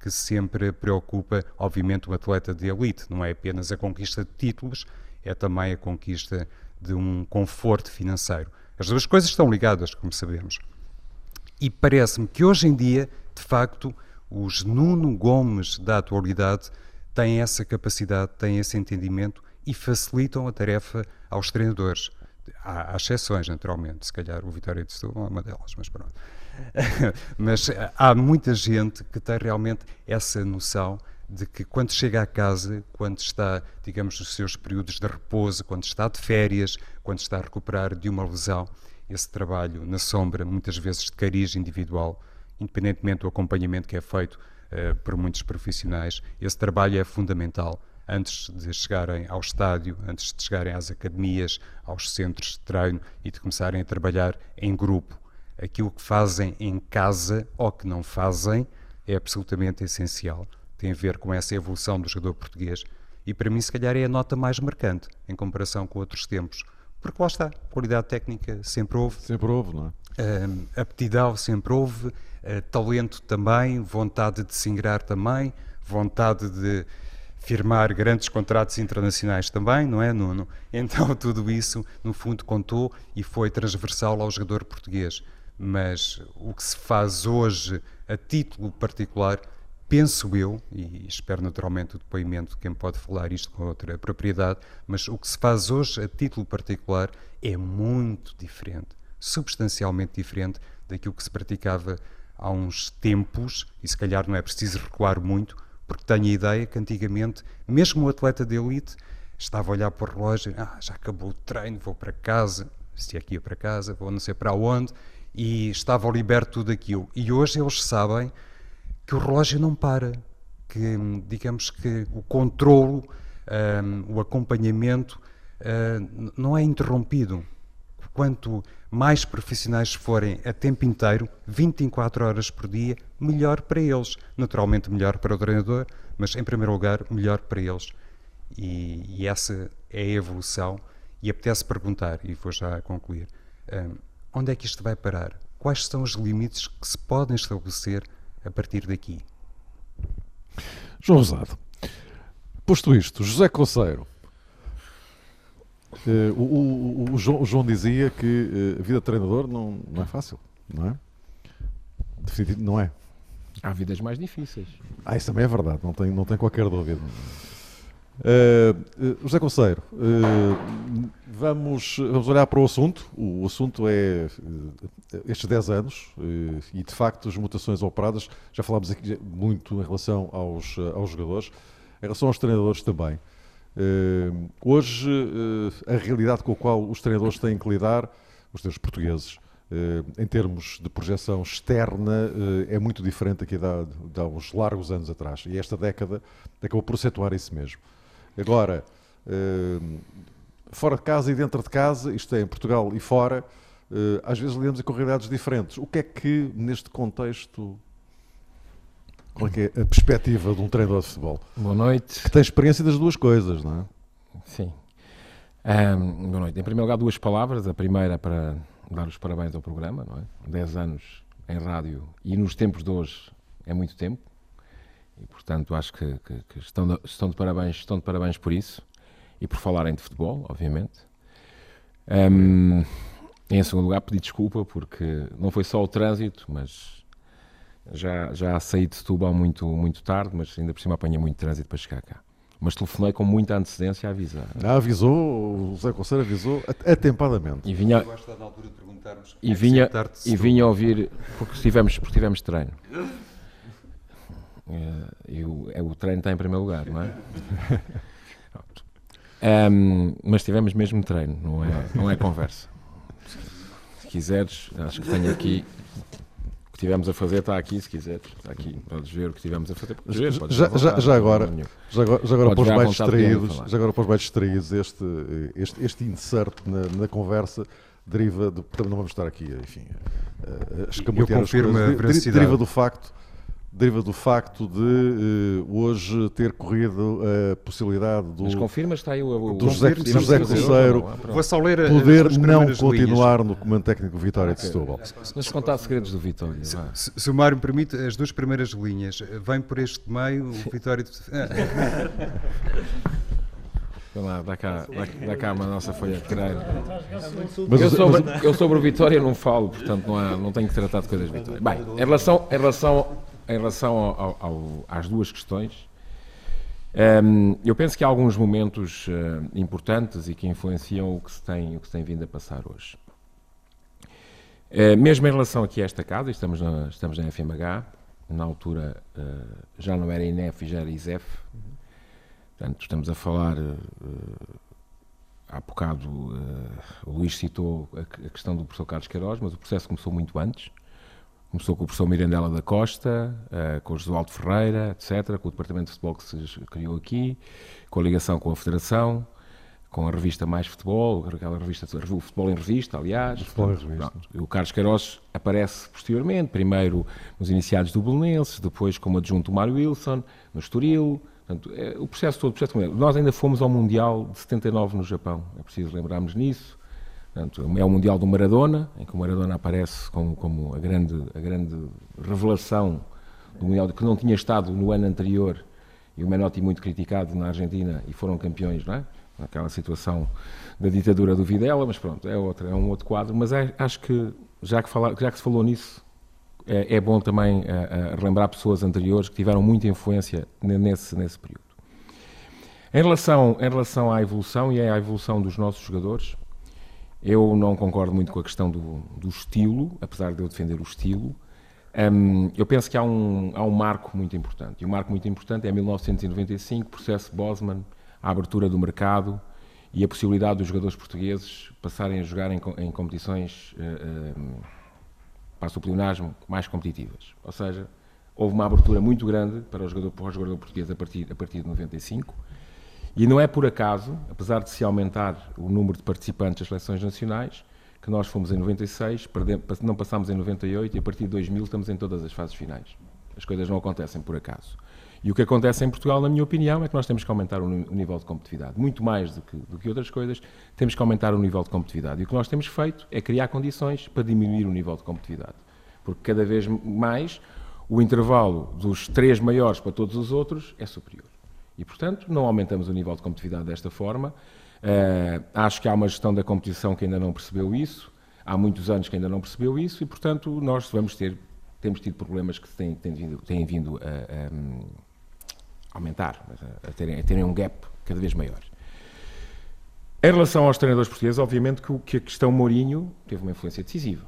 que sempre preocupa, obviamente, o atleta de elite. Não é apenas a conquista de títulos, é também a conquista de um conforto financeiro. As duas coisas estão ligadas, como sabemos. E parece-me que hoje em dia, de facto, os Nuno Gomes da atualidade têm essa capacidade, têm esse entendimento e facilitam a tarefa aos treinadores. Há, há exceções, naturalmente, se calhar o Vitória de Setúbal é uma delas, mas pronto. (laughs) mas há muita gente que tem realmente essa noção de que quando chega a casa, quando está, digamos, nos seus períodos de repouso, quando está de férias, quando está a recuperar de uma lesão, esse trabalho na sombra, muitas vezes de cariz individual, independentemente do acompanhamento que é feito uh, por muitos profissionais, esse trabalho é fundamental antes de chegarem ao estádio, antes de chegarem às academias, aos centros de treino e de começarem a trabalhar em grupo. Aquilo que fazem em casa ou que não fazem é absolutamente essencial tem a ver com essa evolução do jogador português e para mim se calhar é a nota mais marcante em comparação com outros tempos. Porque lá está, qualidade técnica sempre houve. Sempre houve, não é? Uh, aptidão sempre houve, uh, talento também, vontade de se ingrar também, vontade de firmar grandes contratos internacionais também, não é, Nuno? (laughs) Então tudo isso, no fundo, contou e foi transversal ao jogador português. Mas o que se faz hoje, a título particular, penso eu, e espero naturalmente o depoimento de quem pode falar isto com outra propriedade, mas o que se faz hoje a título particular é muito diferente, substancialmente diferente daquilo que se praticava há uns tempos, e se calhar não é preciso recuar muito, porque tenho a ideia que antigamente, mesmo o atleta de elite, estava a olhar para o relógio, ah, já acabou o treino, vou para casa, se é que ia para casa, vou não sei para onde, e estava liberto tudo aquilo. E hoje eles sabem que o relógio não para, que digamos que o controlo, um, o acompanhamento uh, não é interrompido. Quanto mais profissionais forem a tempo inteiro, 24 horas por dia, melhor para eles. Naturalmente, melhor para o treinador, mas em primeiro lugar, melhor para eles. E, e essa é a evolução. E apetece perguntar, e vou já concluir: um, onde é que isto vai parar? Quais são os limites que se podem estabelecer a partir daqui. João Rosado, posto isto, José Conceiro, uh, o, o, o, João, o, João, dizia que uh, a vida de treinador não, não é fácil, não é? Definitivo, não é. Há vidas mais difíceis. Ah, isso também é verdade, não tem, não tem qualquer dúvida. Uh, José Conceiro, vamos, vamos olhar para o assunto. O assunto é estes 10 anos e, de facto, as mutações operadas. Já falámos aqui muito em relação aos, aos jogadores, em relação aos treinadores também. Hoje, a realidade com a qual os treinadores têm que lidar, os treinadores portugueses, em termos de projeção externa, é muito diferente aqui de, há uns largos anos atrás. E esta década acabou por acentuar isso mesmo. Agora, uh, fora de casa e dentro de casa, isto é, em Portugal e fora, uh, às vezes lidamos com realidades diferentes. O que é que, neste contexto, qual é, a perspectiva de um treinador de futebol? Boa noite. Que tem experiência das duas coisas, não é? Sim. Um, boa noite. Em primeiro lugar, duas palavras. A primeira para dar os parabéns ao programa, não é? 10 anos em rádio e nos tempos de hoje é muito tempo. E, portanto, acho que, que, que estão, de, estão, de parabéns, estão de parabéns por isso e por falarem de futebol, obviamente. Um, em segundo lugar, pedi desculpa porque não foi só o trânsito, mas já, já saí de Setúbal muito, muito tarde, mas ainda por cima apanhei muito trânsito para chegar cá. Mas telefonei com muita antecedência a avisar. Ah, avisou, o José Conselho avisou atempadamente. E vinha, e vinha, e vinha ouvir, porque tivemos, porque tivemos treino. (laughs) É, o, é, o treino está em primeiro lugar, não é? (laughs) um, mas tivemos mesmo treino, não é, não é conversa. Se quiseres, acho que tenho aqui. O que tivemos a fazer está aqui, se quiseres. Está aqui, podes ver o que tivemos a fazer. Ver, já, já, já, agora, já agora, já agora para os mais distraídos, já agora para os mais distraídos, este, este, este insert na, na conversa deriva de. Não vamos estar aqui, enfim, uh, escamotear as coisas. Deriva do facto deriva do facto de uh, hoje ter corrido a possibilidade do, Mas confirma, está aí o, o do José, José Coceiro poder não continuar linhas. no comando técnico do Vitória okay. de Setúbal. Mas contar segredos do Vitória. Se, se, se, o Mário me permite, as duas primeiras linhas, vem por este meio o Vitória de... (laughs) lá, dá cá, dá, dá cá uma nossa folha de creio. Eu sobre, eu sobre o Vitória não falo, portanto não, há, não tenho que tratar de coisas de Vitória. Bem, em relação, em relação em relação ao, ao, às duas questões, um, eu penso que há alguns momentos uh, importantes e que influenciam o que, se tem, o que se tem vindo a passar hoje. Uh, mesmo em relação aqui a esta casa, estamos na, estamos na FMH, na altura uh, já não era INEF e já era ISEF, portanto estamos a falar, há bocado o Luís citou a, a, questão do professor Carlos Queiroz, mas o processo começou muito antes, Começou com o professor Mirandela da Costa, uh, com o Josualdo Ferreira, etc., com o departamento de futebol que se criou aqui, com a ligação com a Federação, com a revista Mais Futebol, aquela revista, o Futebol em Revista, aliás. O, futebol em revista. o Carlos Queiroz aparece posteriormente, primeiro nos iniciados do Belenenses, depois como adjunto do Mário Wilson, no Estoril. Portanto, é, o processo todo, o processo Nós ainda fomos ao Mundial de 79 no Japão, é preciso lembrarmos nisso. Portanto, é o Mundial do Maradona, em que o Maradona aparece como, como a, grande, a grande revelação do Mundial, que não tinha estado no ano anterior, e o Menotti muito criticado na Argentina, e foram campeões, não é? Naquela situação da ditadura do Videla, mas pronto, é, outra, é um outro quadro. Mas é, acho que, já que, fala, já que se falou nisso, é, é bom também é, relembrar pessoas anteriores que tiveram muita influência nesse, nesse período. Em relação, em relação à evolução e à evolução dos nossos jogadores, eu não concordo muito com a questão do, do estilo, apesar de eu defender o estilo. Um, eu penso que há um, há um marco muito importante. E um marco muito importante é 1995, processo Bosman, a abertura do mercado e a possibilidade dos jogadores portugueses passarem a jogar em, em competições, uh, uh, passo o pleonasmo, mais competitivas. Ou seja, houve uma abertura muito grande para o jogador, para o jogador português a partir, a partir de 95 e não é por acaso, apesar de se aumentar o número de participantes das seleções nacionais, que nós fomos em 96, não passámos em 98 e a partir de 2000 estamos em todas as fases finais. As coisas não acontecem por acaso. E o que acontece em Portugal, na minha opinião, é que nós temos que aumentar o nível de competitividade. Muito mais do que, do que outras coisas, temos que aumentar o nível de competitividade. E o que nós temos feito é criar condições para diminuir o nível de competitividade. Porque cada vez mais o intervalo dos três maiores para todos os outros é superior. E, portanto, não aumentamos o nível de competitividade desta forma. Uh, acho que há uma gestão da competição que ainda não percebeu isso, há muitos anos que ainda não percebeu isso, e, portanto, nós vamos ter, temos tido problemas que têm, têm vindo, têm vindo a, a, aumentar, a, terem, a terem um gap cada vez maior. Em relação aos treinadores portugueses, obviamente que, que a questão Mourinho teve uma influência decisiva.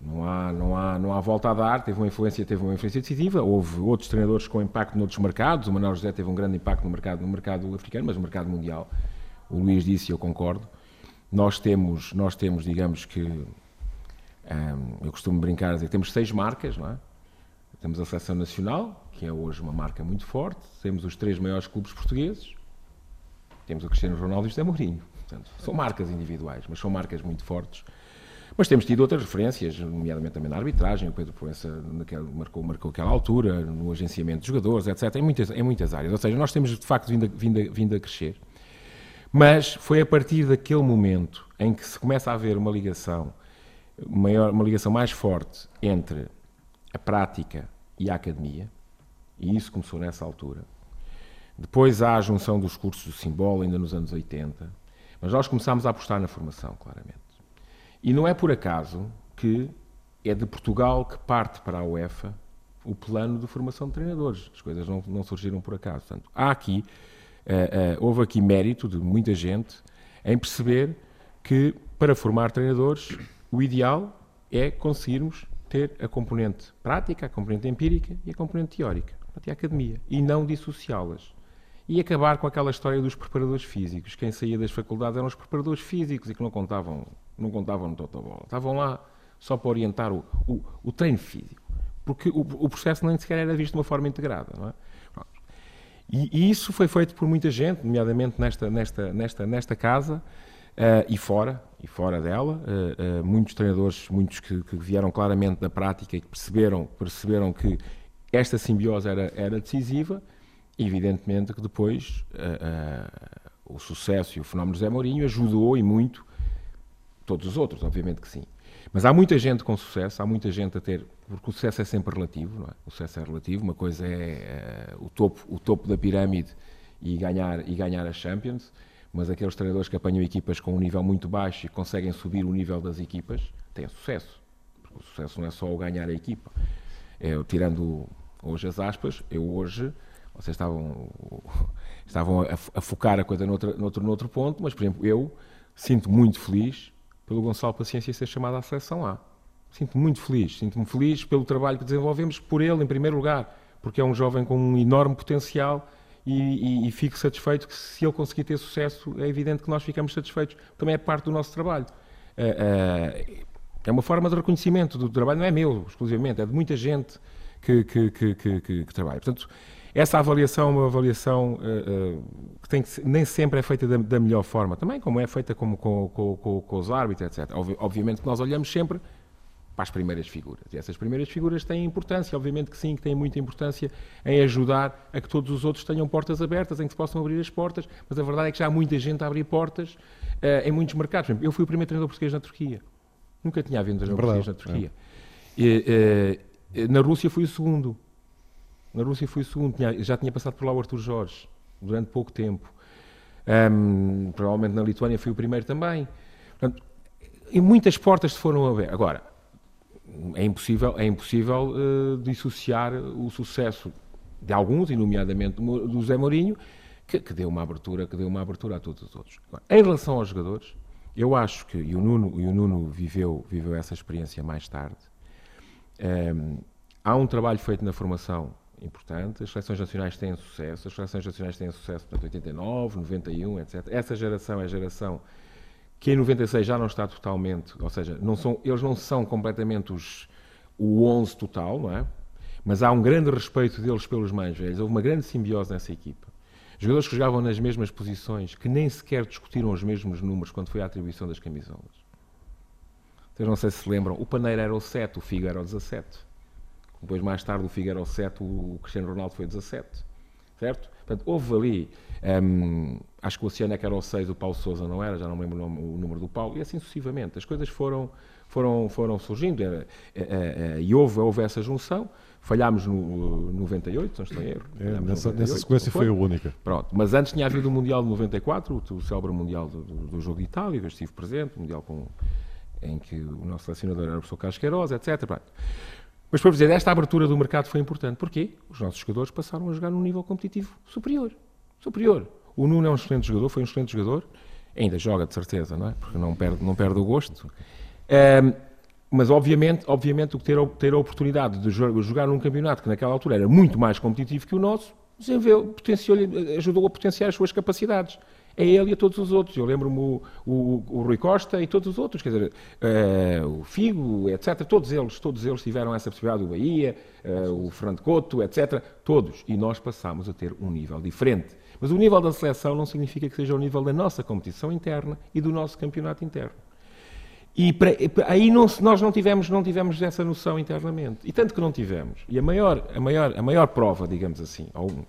Não há, não, há, não há volta a dar, teve uma influência, teve uma influência decisiva. Houve outros treinadores com impacto noutros mercados. O Manuel José teve um grande impacto no mercado, no mercado africano, mas no mercado mundial. O Luís disse e eu concordo. Nós temos, nós temos digamos que, hum, eu costumo brincar, dizer, temos seis marcas, não é? Temos a Seleção Nacional, que é hoje uma marca muito forte. Temos os três maiores clubes portugueses. Temos o Cristiano Ronaldo e o José Mourinho. Portanto, são marcas individuais, mas são marcas muito fortes mas temos tido outras referências, nomeadamente também na arbitragem, o Pedro Proença marcou, marcou aquela altura, no agenciamento de jogadores, etc., em muitas, em muitas áreas. Ou seja, nós temos de facto vindo a, vindo, a, vindo a crescer. Mas foi a partir daquele momento em que se começa a haver uma ligação, maior, uma ligação mais forte entre a prática e a academia, e isso começou nessa altura. Depois há a junção dos cursos do Simbolo, ainda nos anos 80, mas nós começámos a apostar na formação, claramente. E não é por acaso que é de Portugal que parte para a UEFA o plano de formação de treinadores. As coisas não, não surgiram por acaso. Portanto, há aqui, uh, uh, houve aqui mérito de muita gente em perceber que para formar treinadores o ideal é conseguirmos ter a componente prática, a componente empírica e a componente teórica, a academia, e não dissociá-las. E acabar com aquela história dos preparadores físicos. Quem saía das faculdades eram os preparadores físicos e que não contavam não contavam no totobola. Estavam lá só para orientar o, o, o treino físico. Porque o, o, processo nem sequer era visto de uma forma integrada. Não é? E, e, isso foi feito por muita gente, nomeadamente nesta, nesta, nesta, nesta casa, e fora, e fora dela, muitos treinadores, muitos que, que, vieram claramente da prática e que perceberam, perceberam que esta simbiose era, era decisiva, evidentemente que depois o sucesso e o fenómeno José Mourinho ajudou e muito todos os outros, obviamente que sim. Mas há muita gente com sucesso, há muita gente a ter, porque o sucesso é sempre relativo, não é? O sucesso é relativo, uma coisa é uh, o, topo, o topo da pirâmide e ganhar, e ganhar a Champions, mas aqueles treinadores que apanham equipas com um nível muito baixo e conseguem subir o nível das equipas, têm sucesso. Porque o sucesso não é só o ganhar a equipa. É, tirando hoje as aspas, eu hoje, vocês estavam, estavam a, a focar a coisa noutro, noutro, noutro ponto, mas, por exemplo, eu sinto muito feliz pelo Gonçalo Paciência ser chamado à seleção A. Sinto-me muito feliz, sinto-me feliz pelo trabalho que desenvolvemos, por ele em primeiro lugar, porque é um jovem com um enorme potencial e, e, e, fico satisfeito que se ele conseguir ter sucesso, é evidente que nós ficamos satisfeitos. Também é parte do nosso trabalho. É, é, é uma forma de reconhecimento do trabalho, não é meu exclusivamente, é de muita gente que, que, que, que trabalha. Portanto, essa avaliação é uma avaliação uh, uh, que, que nem sempre é feita da, da, melhor forma, também como é feita com, com, com, com os árbitros, etc. obviamente que nós olhamos sempre para as primeiras figuras. E essas primeiras figuras têm importância, obviamente que sim, que têm muita importância em ajudar a que todos os outros tenham portas abertas, em que se possam abrir as portas, mas a verdade é que já há muita gente a abrir portas uh, em muitos mercados. Eu fui o primeiro treinador português na Turquia. Nunca tinha havido um treinador português na Turquia. É. E, na Rússia fui o segundo. Na Rússia fui o segundo, já tinha passado por lá o Arthur Jorge, durante pouco tempo. Um, provavelmente na Lituânia fui o primeiro também. Portanto, e muitas portas se foram a ver. Agora, é impossível, é impossível uh, dissociar o sucesso de alguns, e nomeadamente do Zé Mourinho, que, que, deu uma abertura, que deu uma abertura a todos os outros. Agora, em relação aos jogadores, eu acho que e o Nuno, e o Nuno viveu, viveu essa experiência mais tarde. Um, há um trabalho feito na formação importante. As seleções nacionais têm sucesso, as seleções nacionais têm sucesso, portanto, 89, 91, etc. Essa geração é a geração que em 96 já não está totalmente, ou seja, não são, eles não são completamente os, o 11 total, não é? Mas há um grande respeito deles pelos mais velhos, houve uma grande simbiose nessa equipa. Jogadores que jogavam nas mesmas posições, que nem sequer discutiram os mesmos números quando foi a atribuição das camisolas. Vocês não sei se se lembram, o Paneiro era o 7, o Figo era o 17. Depois, mais tarde, o Figueiredo 7, o Cristiano Ronaldo foi 17. Certo? Portanto, houve ali, um, acho que o Oceano é que era o 6, o Paulo Souza não era, já não me lembro o, nome, o número do Paulo, e assim sucessivamente. As coisas foram, foram, foram surgindo era, é, é, é, e houve, houve essa junção. Falhámos no 98, não estou em erro. É, nessa, 98, nessa, sequência foi? a única. Pronto, mas antes tinha havido o Mundial de 94, o, o célebre Mundial do, do, Jogo de Itália, eu estive presente, o Mundial com, em que o nosso selecionador era o professor Carlos Queiroz, etc. Pronto. Mas para dizer, esta abertura do mercado foi importante. Porquê? Os nossos jogadores passaram a jogar num nível competitivo superior. Superior. O Nuno é um excelente jogador, foi um excelente jogador. Ainda joga, de certeza, não é? Porque não perde, não perde o gosto. Um, mas, obviamente, obviamente ter, ter a oportunidade de jogar num campeonato que naquela altura era muito mais competitivo que o nosso, ajudou a potenciar as suas capacidades a ele e a todos os outros. Eu lembro-me o, o, o, Rui Costa e todos os outros, quer dizer, uh, o Figo, etc. Todos eles, todos eles tiveram essa possibilidade, o Bahia, uh, o Fernando Couto, etc. Todos. E nós passámos a ter um nível diferente. Mas o nível da seleção não significa que seja o nível da nossa competição interna e do nosso campeonato interno. E para, aí não, nós não tivemos, não tivemos essa noção internamente. E tanto que não tivemos. E a maior, a maior, a maior prova, digamos assim, ou um,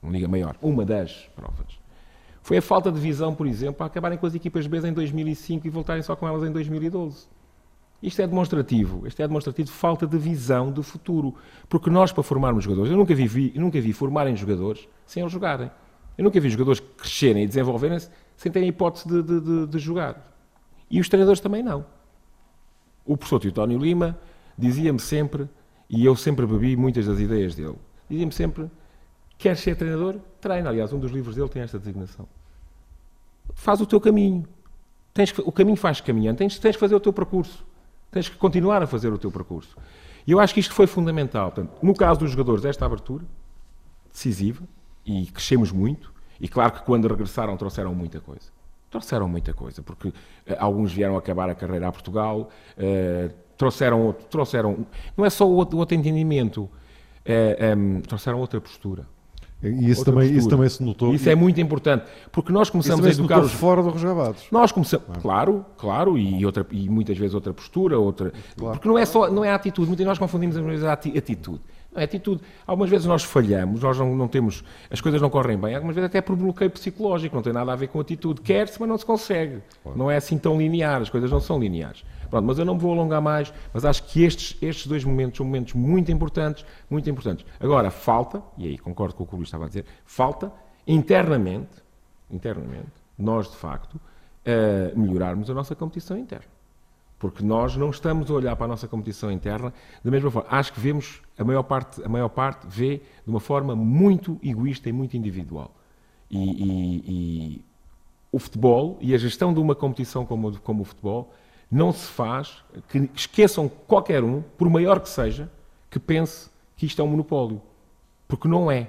não diga maior, uma das provas, foi a falta de visão, por exemplo, a acabarem com as equipas B em 2005 e voltarem só com elas em 2012. Isto é demonstrativo. Isto é demonstrativo de falta de visão do futuro. Porque nós, para formarmos jogadores, eu nunca vi, nunca vi formarem jogadores sem eles jogarem. Eu nunca vi jogadores crescerem e desenvolverem-se sem terem hipótese de, de, de, de, jogar. E os treinadores também não. O professor Teutónio Lima dizia-me sempre, e eu sempre bebi muitas das ideias dele, dizia-me sempre: queres ser treinador? Treina. Aliás, um dos livros dele tem esta designação faz o teu caminho. Tens que, o caminho faz caminhando, tens, tens que fazer o teu percurso. Tens que continuar a fazer o teu percurso. E eu acho que isto foi fundamental. Portanto, no caso dos jogadores, esta abertura decisiva, e crescemos muito, e claro que quando regressaram trouxeram muita coisa. Trouxeram muita coisa, porque uh, alguns vieram acabar a carreira a Portugal, uh, trouxeram, trouxeram, não é só o outro, outro entendimento, uh, um, trouxeram outra postura E isso também, isso também se notou. Isso é muito importante, porque nós começamos a educar os fora dos Rosgabados. Nós começamos, ah. claro, claro, e, outra, e muitas vezes outra postura, outra, claro. porque não é só, não é a atitude, muitas vezes nós confundimos a atitude. Não é atitude. Algumas vezes nós falhamos, nós não, não, temos, as coisas não correm bem, algumas vezes até por bloqueio psicológico, não tem nada a ver com atitude. Quer-se, mas não se consegue. Claro. Não é assim tão linear, as coisas não são lineares. Pronto, mas eu não me vou alongar mais, mas acho que estes, estes dois momentos são momentos muito importantes, muito importantes. Agora, falta, e aí concordo com o que o Luís estava a dizer, falta internamente, internamente, nós de facto, uh, melhorarmos a nossa competição interna. Porque nós não estamos a olhar para a nossa competição interna da mesma forma. Acho que vemos, a maior parte, a maior parte vê de uma forma muito egoísta e muito individual. E, e, e o futebol e a gestão de uma competição como, como o futebol não se faz, que esqueçam qualquer um, por maior que seja, que pense que isto é um monopólio. Porque não é.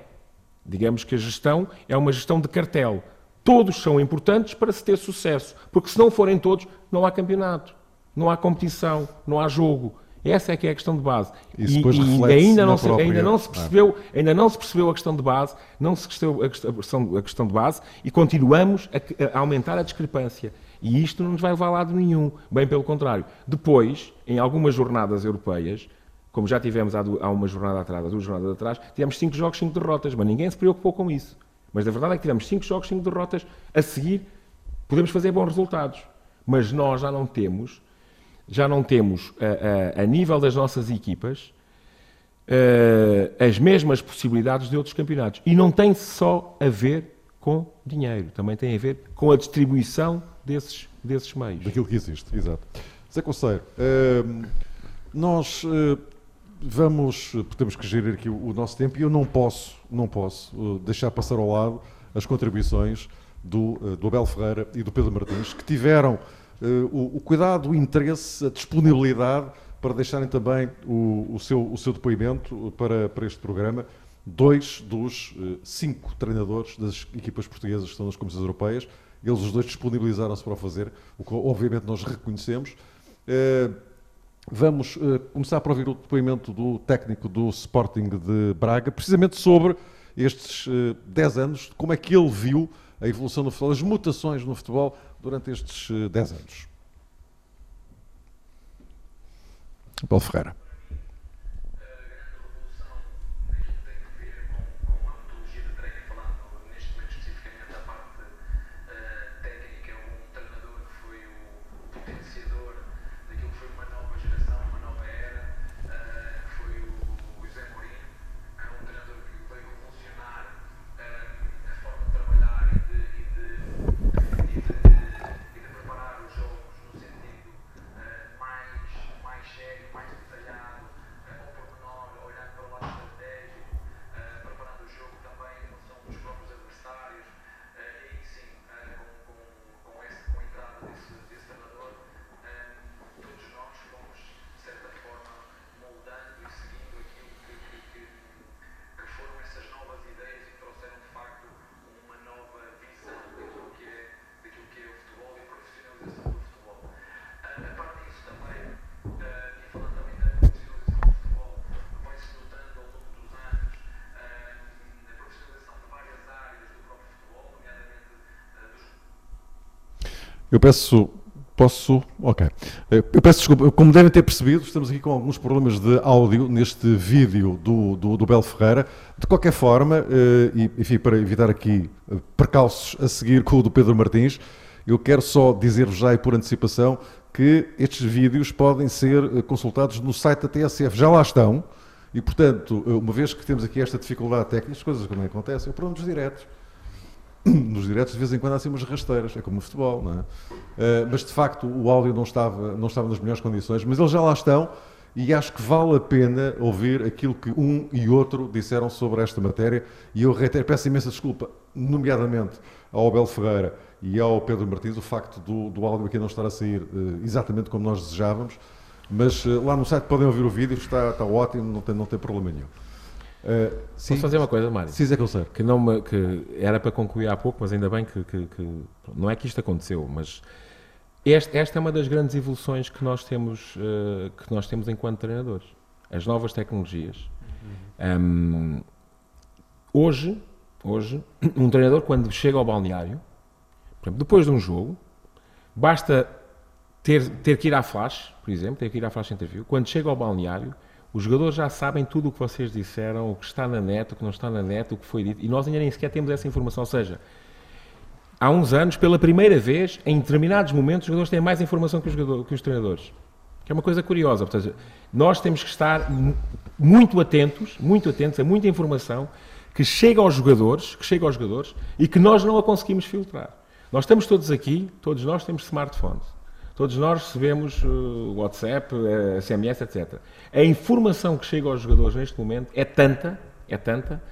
Digamos que a gestão é uma gestão de cartel. Todos são importantes para se ter sucesso, porque se não forem todos, não há campeonato, não há competição, não há jogo. Essa é que é a questão de base. e, e ainda, não se, própria... ainda não se percebeu, ainda não se percebeu a questão de base, não se percebeu a questão, a questão de base e continuamos a, a aumentar a discrepância. E isto não nos vai levar a lado nenhum, bem pelo contrário. Depois, em algumas jornadas europeias, como já tivemos há, uma jornada atrás, há duas jornadas atrás, tivemos cinco jogos, cinco derrotas, mas ninguém se preocupou com isso. Mas a verdade é que tivemos cinco jogos, cinco derrotas, a seguir podemos fazer bons resultados. Mas nós já não temos, já não temos, a, a, a nível das nossas equipas, uh, as mesmas possibilidades de outros campeonatos. E não tem só a ver com dinheiro, também tem a ver com a distribuição desses, desses meios. Daquilo que existe, exato. Zé Conceiro, uh, nós uh, vamos, temos que gerir aqui o, o, nosso tempo e eu não posso, não posso uh, deixar passar ao lado as contribuições do, do Abel Ferreira e do Pedro Martins, que tiveram o, o, cuidado, o interesse, a disponibilidade para deixarem também o, o, seu, o seu depoimento para, para este programa dois dos cinco treinadores das equipas portuguesas que estão nas comissões europeias, eles os dois disponibilizaram-se para o fazer, o que obviamente nós reconhecemos. Eh, vamos eh, começar por ouvir o depoimento do técnico do Sporting de Braga, precisamente sobre estes 10 eh, anos, como é que ele viu a evolução do futebol, as mutações no futebol durante estes 10 anos. Paulo Ferreira. Eu peço. Posso. Ok. Eu peço desculpa. Como devem ter percebido, estamos aqui com alguns problemas de áudio neste vídeo do, do, do Belo Ferreira. De qualquer forma, eh, e enfim, para evitar aqui eh, percalços a seguir com o do Pedro Martins, eu quero só dizer-vos já e por antecipação que estes vídeos podem ser eh, consultados no site da TSF. Já lá estão. E, portanto, uma vez que temos aqui esta dificuldade técnica, as coisas como acontecem, eu dos diretos (clears throat) nos diretos de vez em quando há assim umas rasteiras, é como no futebol, não é? Uh, mas de facto o áudio não estava, não estava nas melhores condições, mas eles já lá estão e acho que vale a pena ouvir aquilo que um e outro disseram sobre esta matéria e eu reitero, peço imensa desculpa, nomeadamente ao Abel Ferreira e ao Pedro Martins, o facto do, do áudio aqui não estar a sair uh, exatamente como nós desejávamos, mas uh, lá no site podem ouvir o vídeo, está, está ótimo, não tem, não tem problema nenhum. Uh, sim, Posso fazer uma coisa, Mário? Sim, é que eu sei. Que, não me, que era para concluir há pouco, mas ainda bem que, que, que não é que isto aconteceu, mas este, esta é uma das grandes evoluções que nós temos, uh, que nós temos enquanto treinadores. As novas tecnologias. Uhum. Um, hoje, hoje, um treinador quando chega ao balneário, exemplo, depois de um jogo, basta ter, ter que ir à flash, por exemplo, ter que ir à flash interview, quando chega ao balneário, os jogadores já sabem tudo o que vocês disseram, o que está na net, o que não está na net, o que foi dito, e nós ainda nem sequer temos essa informação. Ou seja, há uns anos, pela primeira vez, em determinados momentos, os jogadores têm mais informação que os, jogadores, que os treinadores. Que é uma coisa curiosa. Portanto, nós temos que estar muito atentos, muito atentos a muita informação que chega aos jogadores, que chega aos jogadores e que nós não a conseguimos filtrar. Nós estamos todos aqui, todos nós temos smartphones. Todos nós recebemos uh, WhatsApp, uh, SMS, etc. A informação que chega aos jogadores neste momento é tanta, é tanta,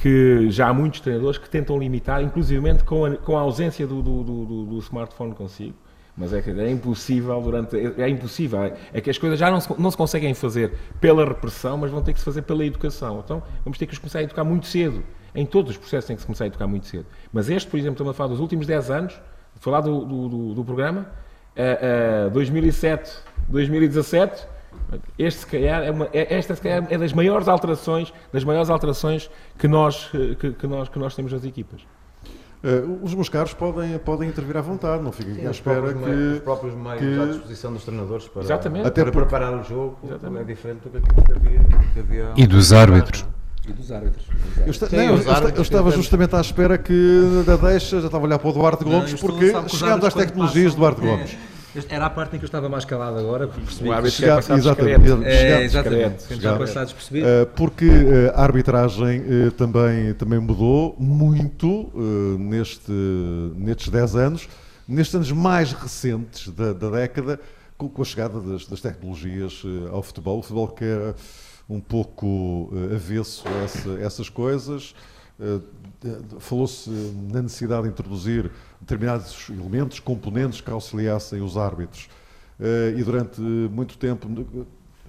que já há muitos treinadores que tentam limitar, inclusive com a, com a ausência do, do, do, do smartphone consigo. Mas é, é impossível durante. É, é impossível. É, que as coisas já não se, não se conseguem fazer pela repressão, mas vão ter que se fazer pela educação. Então vamos ter que os começar a educar muito cedo. Em todos os processos tem que se começar a educar muito cedo. Mas este, por exemplo, estamos a falar dos últimos 10 anos, falar do, do, do programa, uh, uh, 2007, 2017, este, se calhar, é uma, é, esta se calhar é das maiores alterações, das maiores alterações que nós, que, que nós, que nós temos nas equipas. Uh, os meus caros podem, podem intervir à vontade, não fiquem à espera que. Meios, os próprios meios que, à disposição dos treinadores para, Exatamente. Até para porque, preparar o jogo Exatamente. é diferente do que havia. Que havia e dos árbitros. E dos árbitros. Eu, está, Sim, não, eu, árbitros, eu estava justamente à espera que da deixa, já estava a olhar para o Duarte Gomes, não, porque chegamos às tecnologias do Duarte Gomes. Era a parte em que eu estava mais calado agora, porque percebi o árbitro que exatamente, é, exatamente, já passar despercebido. Uh, porque uh, a arbitragem uh, também, também mudou muito neste, nestes 10 anos, nestes anos mais recentes da, da década, com, com, a chegada das, das tecnologias ao futebol. O futebol que é um pouco avesso a essa, essas coisas. Falou-se na necessidade de introduzir determinados elementos, componentes que auxiliassem os árbitros. Eh, e durante muito tempo,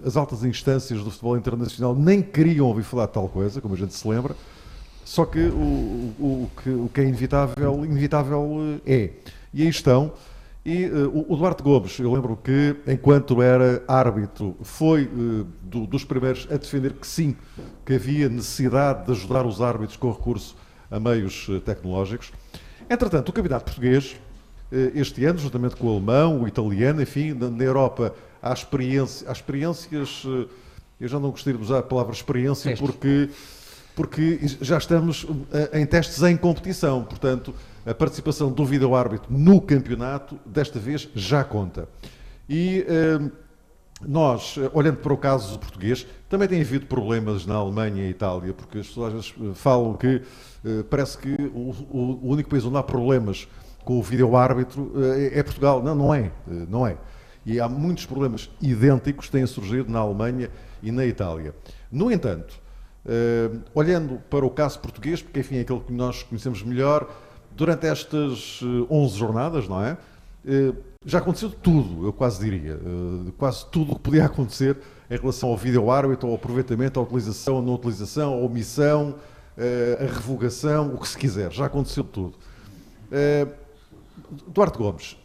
as altas instâncias do futebol internacional nem queriam ouvir falar de tal coisa, como a gente se lembra. Só que o, o, o que é inevitável, inevitável eh, é. E aí estão. E uh, o Duarte Gomes, eu lembro que, enquanto era árbitro, foi uh, do, dos primeiros a defender que sim, que havia necessidade de ajudar os árbitros com recurso a meios uh, tecnológicos. Entretanto, o campeonato português, este ano, juntamente com o alemão, o italiano, enfim, na Europa há, experiência, há experiências, eu já não gostaria de usar a palavra experiência porque, porque já estamos em testes em competição, portanto, a participação do vídeo-árbitro no campeonato, desta vez, já conta. E nós, olhando para o caso português, também tem havido problemas na Alemanha e Itália, porque as pessoas às vezes falam que eh, parece que o, único país onde há problemas com o vídeo-árbitro eh, é Portugal. Não, não é. Eh, não é. E há muitos problemas idênticos que têm surgido na Alemanha e na Itália. No entanto, olhando para o caso português, porque enfim é aquele que nós conhecemos melhor, durante estas 11 jornadas, não é? Já aconteceu tudo, eu quase diria. Quase tudo o que podia (laughs) acontecer em relação ao vídeo-árbitro, ao aproveitamento, à utilização, à não utilização, à omissão, eh, a revogação, o que se quiser, já aconteceu tudo. Eh, Duarte Gomes,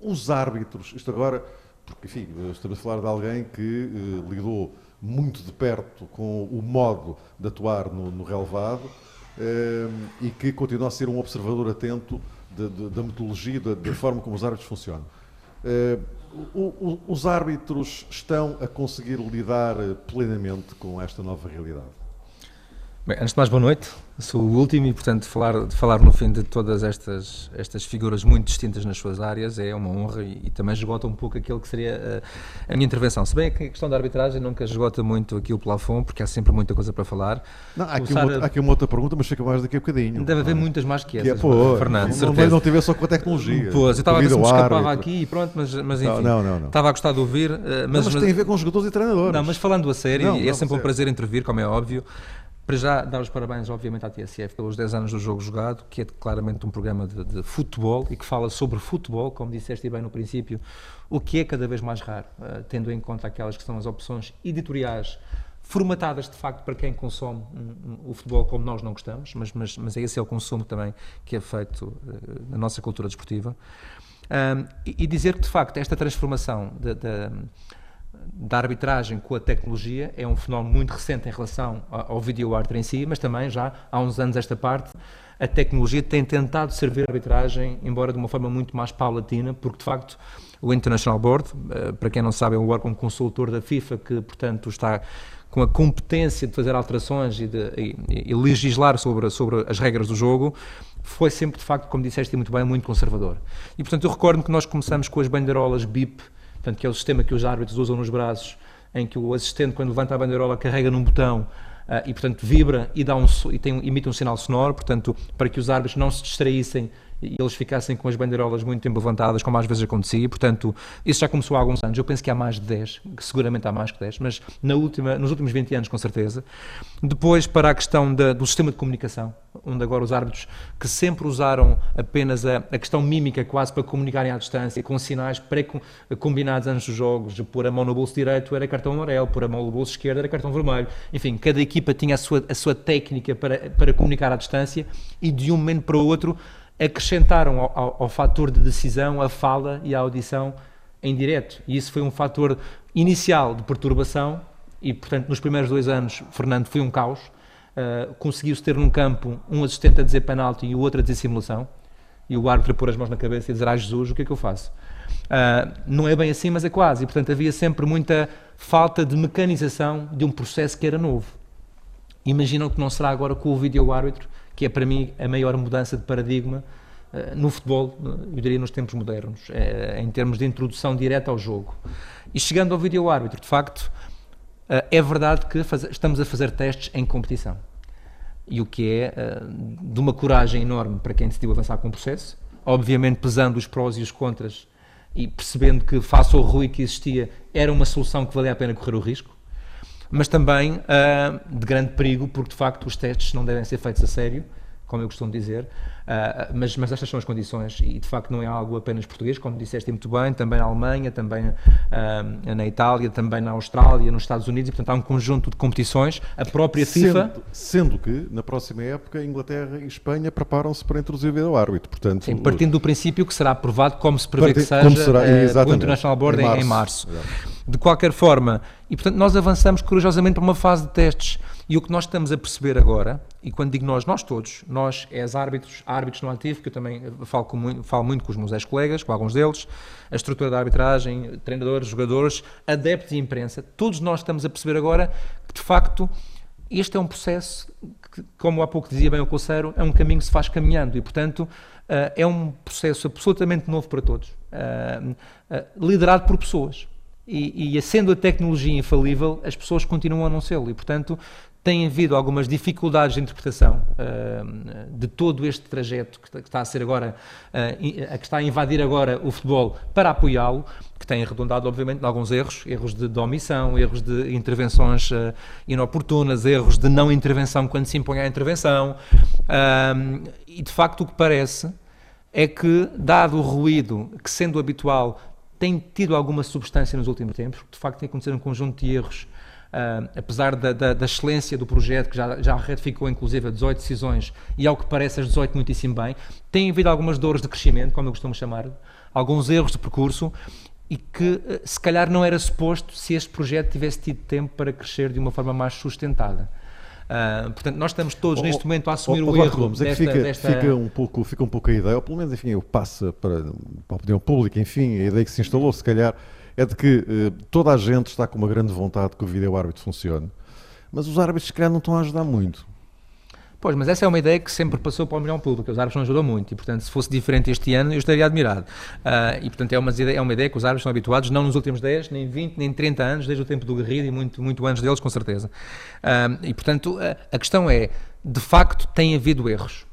os árbitros, isto agora, porque enfim, estamos a falar de alguém que lidou muito de perto com o modo de atuar no, no relevado e que continua a ser um observador atento de, de, da metodologia, da, da, forma como os árbitros funcionam. O, os árbitros estão a conseguir lidar plenamente com esta nova realidade? Bem, antes de mais, boa noite. Sou o último e, portanto, falar, falar no fim de todas estas, estas figuras muito distintas nas suas áreas é uma honra e, e também esgota um pouco aquilo que seria a, eh, a, minha intervenção. Se bem que a questão da arbitragem nunca esgota muito aqui o plafond, porque há sempre muita coisa para falar. Não, há, aqui uma, há, aqui uma, outra pergunta, mas fica mais daqui a bocadinho. Deve haver muitas mais que essas, que é, Fernando. Não, não, não tiver só com a tecnologia. Pois, eu estava a ver se me escapava aqui e pronto, mas, mas enfim. Não, não, não. Estava a gostar de ouvir. Eh, mas, mas, mas tem a ver com os jogadores e treinadores. Não, mas falando a sério, é sempre um prazer intervir, como é óbvio. Para já, dar os parabéns, obviamente, à TSF pelos 10 anos do jogo jogado, que é claramente um programa de, de, futebol e que fala sobre futebol, como disseste bem no princípio, o que é cada vez mais raro, uh, tendo em conta aquelas que são as opções editoriais formatadas de facto para quem consome um, um, o futebol como nós não gostamos, mas, mas, mas esse é o consumo também que é feito uh, na nossa cultura desportiva. Um, e, e, dizer que de facto esta transformação de, de da arbitragem com a tecnologia é um fenómeno muito recente em relação ao vídeo árbitro em si, mas também já há uns anos esta parte a tecnologia tem tentado servir a arbitragem, embora de uma forma muito mais paulatina, porque de facto o International Board, eh, para quem não sabe, é um órgão consultor da FIFA que, portanto, está com a competência de fazer alterações e, de, e, e legislar sobre, sobre as regras do jogo, foi sempre, de facto, como disseste muito bem, muito conservador. E, portanto, eu recordo que nós começamos com as bandeirolas BIP, portanto, que é o sistema que os árbitros usam nos braços, em que o assistente, quando levanta a bandeirola, carrega num botão Uh, e portanto vibra e, dá um, e tem, emite um sinal sonoro, portanto, para que os árbitros não se distraíssem e eles ficassem com as bandeirolas muito tempo levantadas, como às vezes acontecia. Portanto, isso já começou há alguns anos. Eu penso que há mais de 10, que seguramente há mais que 10, mas na última, nos últimos 20 anos, com certeza. Depois, para a questão da, do sistema de comunicação, onde agora os árbitros que sempre usaram apenas a, a questão mímica, quase para comunicarem à distância, com sinais pré-combinados antes dos jogos, pôr a mão no bolso direito era cartão amarelo, pôr a mão no bolso esquerdo era cartão vermelho. Enfim, cada equipa tinha a sua, a sua técnica para, para comunicar à distância e de um momento para o outro acrescentaram ao, ao, ao fator de decisão a fala e a audição em direto. E isso foi um fator inicial de perturbação e, portanto, nos primeiros dois anos, Fernando, foi um caos. Uh, Conseguiu-se ter num campo um assistente a dizer penalti e o outro a dizer simulação e o árbitro a pôr as mãos na cabeça e dizer, ah Jesus, o que é que eu faço? Uh, não é bem assim, mas é quase. E, portanto, havia sempre muita falta de mecanização de um processo que era novo. Imaginam que não será agora com o vídeo árbitro que é para mim a maior mudança de paradigma uh, no futebol, eu diria nos tempos modernos, uh, em termos de introdução direta ao jogo. E chegando ao vídeo árbitro, de facto, é verdade que estamos a fazer testes em competição. E o que é de uma coragem enorme para quem decidiu avançar com o processo, obviamente pesando os prós e os contras e percebendo que, face ao ruim que existia, era uma solução que valia a pena correr o risco mas também uh, de grande perigo, porque de facto os testes não devem ser feitos a sério, como eu costumo dizer, uh, mas, mas estas são as condições e de facto não é algo apenas português, como disseste muito bem, também na Alemanha, também uh, na Itália, também na Austrália, nos Estados Unidos, e portanto há um conjunto de competições, a própria FIFA... Sendo, que na próxima época Inglaterra e Espanha preparam-se para introduzir o árbitro, portanto... Sim, partindo do princípio que será aprovado como se prevê que seja será, uh, o International Board em março. Em março. De qualquer forma, e portanto nós avançamos corajosamente para uma fase de testes. E o que nós estamos a perceber agora, e quando digo nós, nós todos, nós és árbitros, árbitros no ativo, que eu também falo, com, falo muito com os meus ex-colegas, com alguns deles, a estrutura da arbitragem, treinadores, jogadores, adeptos e imprensa, todos nós estamos a perceber agora que de facto este é um processo que, como há pouco dizia bem o Coceiro, é um caminho que se faz caminhando. E, portanto, uh, é um processo absolutamente novo para todos, uh, liderado por pessoas e, e sendo a tecnologia infalível, as pessoas continuam a não ser e, portanto, tem havido algumas dificuldades de interpretação uh, de todo este trajeto que está a ser agora, uh, que está a invadir agora o futebol para apoiá-lo, que tem arredondado, obviamente, em alguns erros, erros de, de omissão, erros de intervenções uh, inoportunas, erros de não intervenção quando se impõe a intervenção. e, de facto, o que parece é que, dado o ruído que, sendo habitual, tem tido alguma substância nos últimos tempos, porque de facto tem acontecido um conjunto de erros, uh, apesar da, da, da, excelência do projeto, que já, já retificou inclusive a 18 decisões, e ao que parece as 18 muitíssimo bem, tem havido algumas dores de crescimento, como eu costumo chamar, alguns erros de percurso, e que uh, se calhar não era suposto se este projeto tivesse tido tempo para crescer de uma forma mais sustentada. Uh, portanto, nós estamos todos oh, neste momento a assumir oh, o erro Gomes, desta, é que fica, desta... fica, um pouco, fica um pouco a ideia, ou pelo menos enfim, eu passo para, para a opinião pública, enfim, a ideia que se instalou, se calhar, é de que uh, toda a gente está com uma grande vontade que o vídeo árbitro funcione, mas os árbitros se calhar não estão a ajudar muito. Pois, mas essa é uma ideia que sempre passou para o milhão público, os árbitros não ajudam muito e, portanto, se fosse diferente este ano, eu estaria admirado. Uh, e, portanto, é uma, ideia, é uma ideia que os árbitros são habituados, não nos últimos 10, nem 20, nem 30 anos, desde o tempo do Garrido e muito, muito antes deles, com certeza. Uh, e, portanto, a, a questão é, de facto, tem havido erros.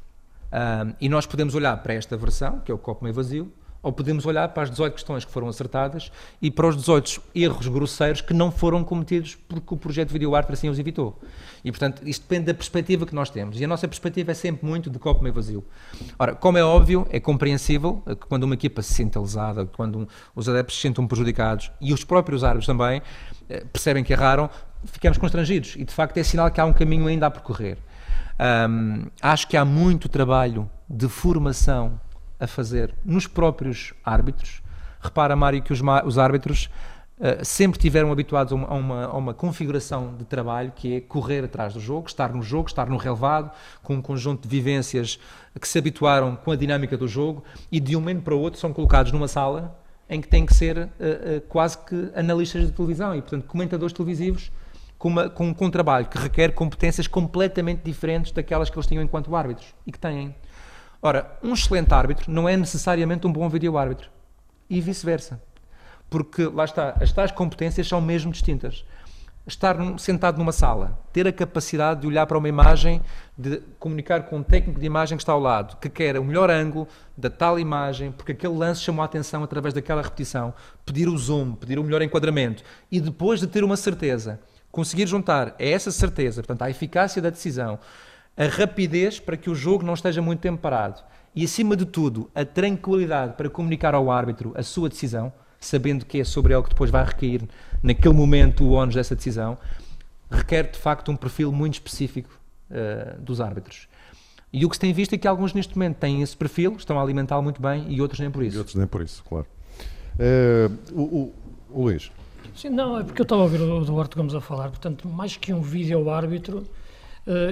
Uh, e nós podemos olhar para esta versão, que é o copo meio vazio, ou podemos olhar para as 18 questões que foram acertadas e para os 18 erros grosseiros que não foram cometidos porque o projeto de Video Art assim os evitou. E, portanto, isto depende da perspectiva que nós temos. E a nossa perspectiva é sempre muito de copo meio vazio. Ora, como é óbvio, é compreensível que quando uma equipa se sente lesada, quando os adeptos se sentem prejudicados e os próprios árbitros também eh, percebem que erraram, ficamos constrangidos. E, de facto, é sinal que há um caminho ainda a percorrer. Um, acho que há muito trabalho de formação a fazer nos próprios árbitros. Repara, Mário, que os, os árbitros uh, sempre tiveram habituados a uma, a, uma, a uma, configuração de trabalho que é correr atrás do jogo, estar no jogo, estar no relevado, com um conjunto de vivências que se habituaram com a dinâmica do jogo e de um momento para o outro são colocados numa sala em que têm que ser uh, uh, quase que analistas de televisão e, portanto, comentadores televisivos com, uma, com, um trabalho que requer competências completamente diferentes daquelas que eles tinham enquanto árbitros e que têm. Ora, um excelente árbitro não é necessariamente um bom vídeo-árbitro e vice-versa. Porque lá está, as tais competências são mesmo distintas. Estar sentado numa sala, ter a capacidade de olhar para uma imagem, de comunicar com um técnico de imagem que está ao lado, que quer o melhor ângulo da tal imagem, porque aquele lance chamou a atenção através daquela repetição, pedir o zoom, pedir o melhor enquadramento. E depois de ter uma certeza, conseguir juntar a essa certeza, portanto, a eficácia da decisão, a rapidez para que o jogo não esteja muito tempo parado e, acima de tudo, a tranquilidade para comunicar ao árbitro a sua decisão, sabendo que é sobre ele que depois vai recair naquele momento o ónus dessa decisão, requer de facto um perfil muito específico uh, dos árbitros. E o que se tem visto é que alguns neste momento têm esse perfil, estão a alimentá-lo muito bem e outros nem por isso. E outros nem por isso, claro. Uh, o, o, o Luís. Sim, não, é porque eu estava a ouvir o Duarte Gomes a falar, portanto, mais que um vídeo árbitro, uh,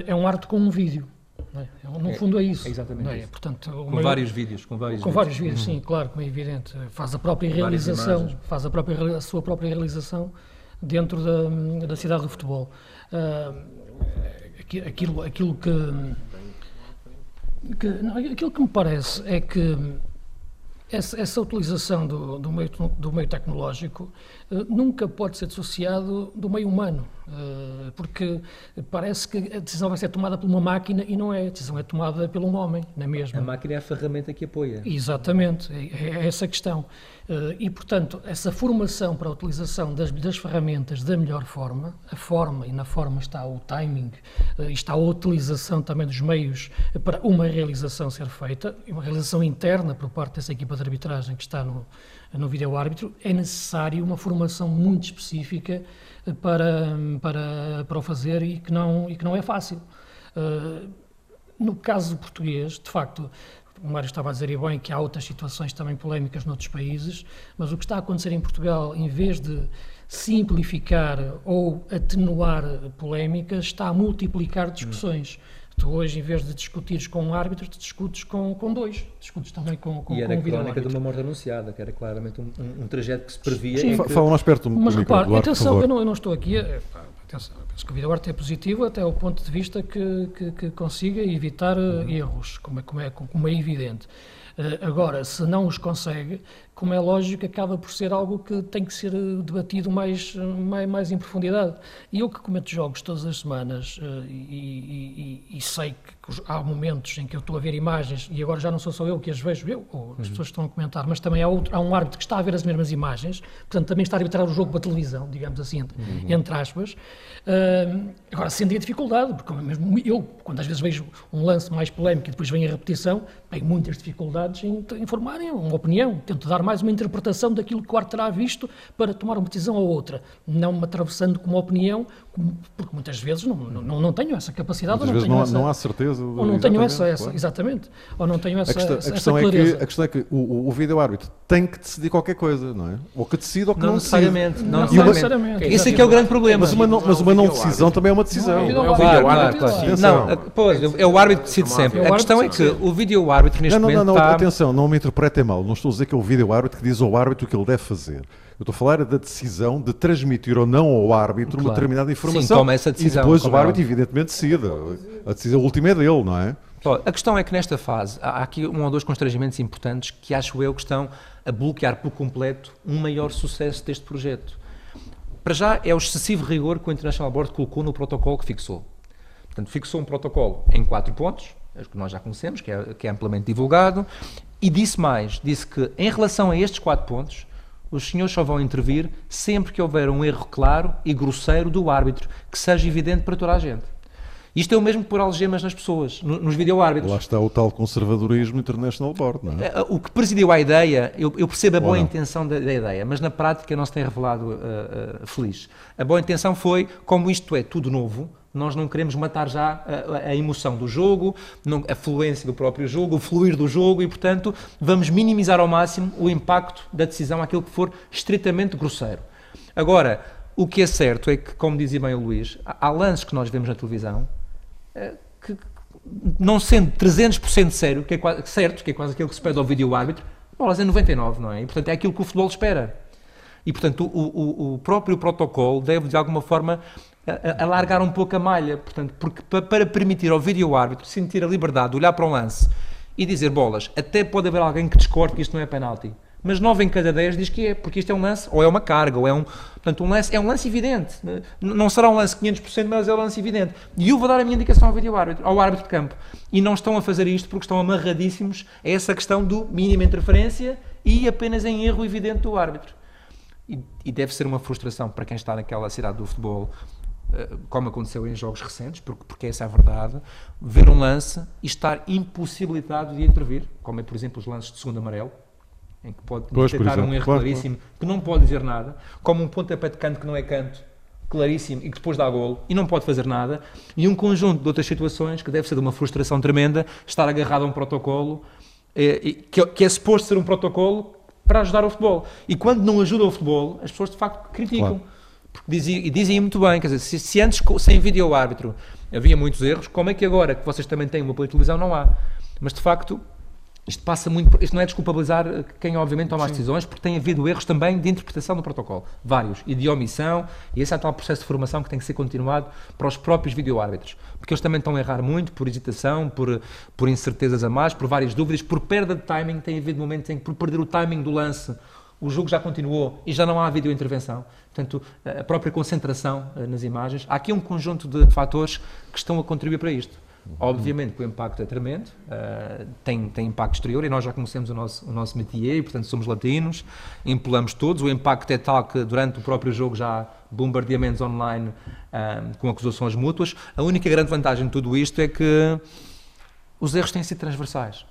é um arte com um vídeo. É? No é, fundo é isso. É exatamente é? isso. Portanto, com maior, vários vídeos. Com vários com vídeos, vários vídeos uhum. sim, claro, como é evidente. Faz a própria realização, faz a, própria, a sua própria realização dentro da, da cidade do futebol. Uh, aquilo, aquilo que, que não, aquilo que me parece é que essa, essa utilização do, do, meio, do meio tecnológico nunca pode ser dissociado do meio humano. Eh, porque parece que a decisão vai ser tomada por uma máquina e não é, a decisão é tomada por um homem, não é mesmo? A máquina é a ferramenta que apoia. Exatamente, é, é essa a questão. Eh, e, portanto, essa formação para a utilização das, das ferramentas da melhor forma, a forma, e na forma está o timing, eh, está a utilização também dos meios para uma realização ser feita, uma realização interna por parte dessa equipa de arbitragem que está no, no vídeo árbitro, é necessário uma formação muito específica para, para, para o fazer e que não, e que não é fácil. Uh, no caso português, de facto, o Mário estava a dizer e bem que há outras situações também polémicas noutros países, mas o que está a acontecer em Portugal, em vez de simplificar ou atenuar polémicas, está a multiplicar discussões. Hum. Tu hoje, em vez de discutires com um árbitro, te discutes com, com dois. Discutes também com, com, e era com um a crónica de uma morte anunciada, que era claramente um, um, um trajeto que se previa. Sim, que... fala mais perto do Mas repare, atenção, eu não, eu não, estou aqui... A, atenção, penso que o vídeo arte é positivo até o ponto de vista que, que, que consiga evitar eh, uhum. erros, como é, como, é, como é evidente. Uh, agora, se não os consegue, como é lógico, acaba por ser algo que tem que ser eh, debatido mais, mais, mais em profundidade. E eu que comento jogos todas as semanas uh, e, e, e, sei que há momentos em que eu estou a ver imagens, e agora já não sou só eu que as vejo, eu ou as uhum. pessoas que estão a comentar, mas também há, outro, há um árbitro que está a ver as mesmas imagens, portanto também está a arbitrar o jogo para a televisão, digamos assim, entre, uhum. entre aspas. Uh, agora, sendo a dificuldade, porque mesmo eu, quando às vezes vejo um lance mais polémico e depois vem a repetição, tenho muitas dificuldades em informarem uma opinião, tento dar mais mais uma interpretação daquilo que o árbitro terá visto para tomar uma decisão ou outra, não me atravessando com uma opinião, porque muitas vezes não, não, não tenho essa capacidade. Muitas não vezes não, essa, não há certeza. Ou não tenho essa, essa claro. exatamente, ou não tenho essa, a questão, essa, a questão essa é que A questão é que o, o vídeo-árbitro tem que decidir qualquer coisa, não é? Ou que decida ou que não, não necessariamente. Não, não necessariamente. Esse é que é o grande problema. Mas uma não, mas uma não decisão também é uma decisão. Não, claro, claro, claro. Não, pois, é o árbitro que decide sempre. A questão é que o vídeo-árbitro neste momento Não, não, não, atenção, não me interpretem mal. Não estou a dizer que é o vídeo-árbitro que diz ao árbitro árbitro o que ele deve fazer. Eu estou a falar da decisão de transmitir ou não ao árbitro claro. uma determinada informação. Sim, toma essa decisão. E depois o árbitro, evidentemente, decide. A decisão última é dele, não é? A questão é que nesta fase há aqui um ou dois constrangimentos importantes que acho eu que estão a bloquear por completo um maior sucesso deste projeto. Para já é o excessivo rigor que o International Board colocou no protocolo que fixou. Portanto, fixou um protocolo em quatro pontos, que nós já conhecemos, que é, que é amplamente divulgado, e disse mais, disse que em relação a estes quatro pontos, os senhores só vão intervir sempre que houver um erro claro e grosseiro do árbitro, que seja evidente para toda a gente. Isto é o mesmo que pôr algemas nas pessoas, nos vídeo-árbitros. Lá está o tal conservadorismo International Board, não é? é o que presidiu a ideia, eu, eu percebo a boa intenção da, da, ideia, mas na prática não se tem revelado uh, uh, feliz. A boa intenção foi, como isto é tudo novo, nós não queremos matar já a, a emoção do jogo, a fluência do próprio jogo, o fluir do jogo e, portanto, vamos minimizar ao máximo o impacto da decisão, aquilo que for estritamente grosseiro. Agora, o que é certo é que, como dizia bem o Luís, há lances que nós vemos na televisão eh, que, não sendo 300% sério, que é quase, certo, que é quase aquilo que se pede ao vídeo árbitro, bolas é 99, não é? E, portanto, é aquilo que o futebol espera. E, portanto, o, o, o próprio protocolo deve, de alguma forma, alargar um pouco a malha, portanto, porque para permitir ao vídeo árbitro sentir a liberdade de olhar para um lance e dizer bolas, até pode haver alguém que discorde que isto não é penalti mas 9 em cada 10 diz que é, porque isto é um lance, ou é uma carga, ou é um. Portanto, um lance, é um lance evidente. Não será um lance 500%, mas é um lance evidente. E eu vou dar a minha indicação ao vídeo árbitro, ao árbitro de campo. E não estão a fazer isto porque estão amarradíssimos a essa questão do mínima interferência e apenas em erro evidente do árbitro. E, e deve ser uma frustração para quem está naquela cidade do futebol como aconteceu em jogos recentes, porque, porque essa é a verdade, ver um lance e estar impossibilitado de intervir, como é, por exemplo, os lances de segundo amarelo, em que pode pois, detectar um erro claro, claríssimo, claro. que não pode dizer nada, como um pontapé de canto que não é canto, claríssimo, e que depois dá golo, e não pode fazer nada, e um conjunto de outras situações que deve ser de uma frustração tremenda, estar agarrado a um protocolo, é, que, que é suposto ser um protocolo para ajudar o futebol. E quando não ajuda o futebol, as pessoas de facto criticam. Claro. Porque dizia, e dizem muito bem, quer dizer, se, se antes sem vídeo árbitro havia muitos erros, como é que agora, que vocês também têm uma pela televisão, não há? Mas de facto, isto passa muito. Isto não é desculpabilizar quem, obviamente, toma as decisões, porque tem havido erros também de interpretação do protocolo. Vários. E de omissão. E esse é tal processo de formação que tem que ser continuado para os próprios videoárbitros. Porque eles também estão a errar muito por hesitação, por, por incertezas a mais, por várias dúvidas, por perda de timing. Tem havido momentos em que, por perder o timing do lance, o jogo já continuou e já não há videointervenção. Portanto, a própria concentração eh, nas imagens. Há aqui um conjunto de fatores que estão a contribuir para isto. Obviamente que o impacto é tremendo, uh, tem, tem impacto exterior e nós já conhecemos o nosso, o nosso métier e, portanto, somos latinos, empolamos todos. O impacto é tal que durante o próprio jogo já há bombardeamentos online uh, com acusações mútuas. A única grande vantagem de tudo isto é que os erros têm sido transversais.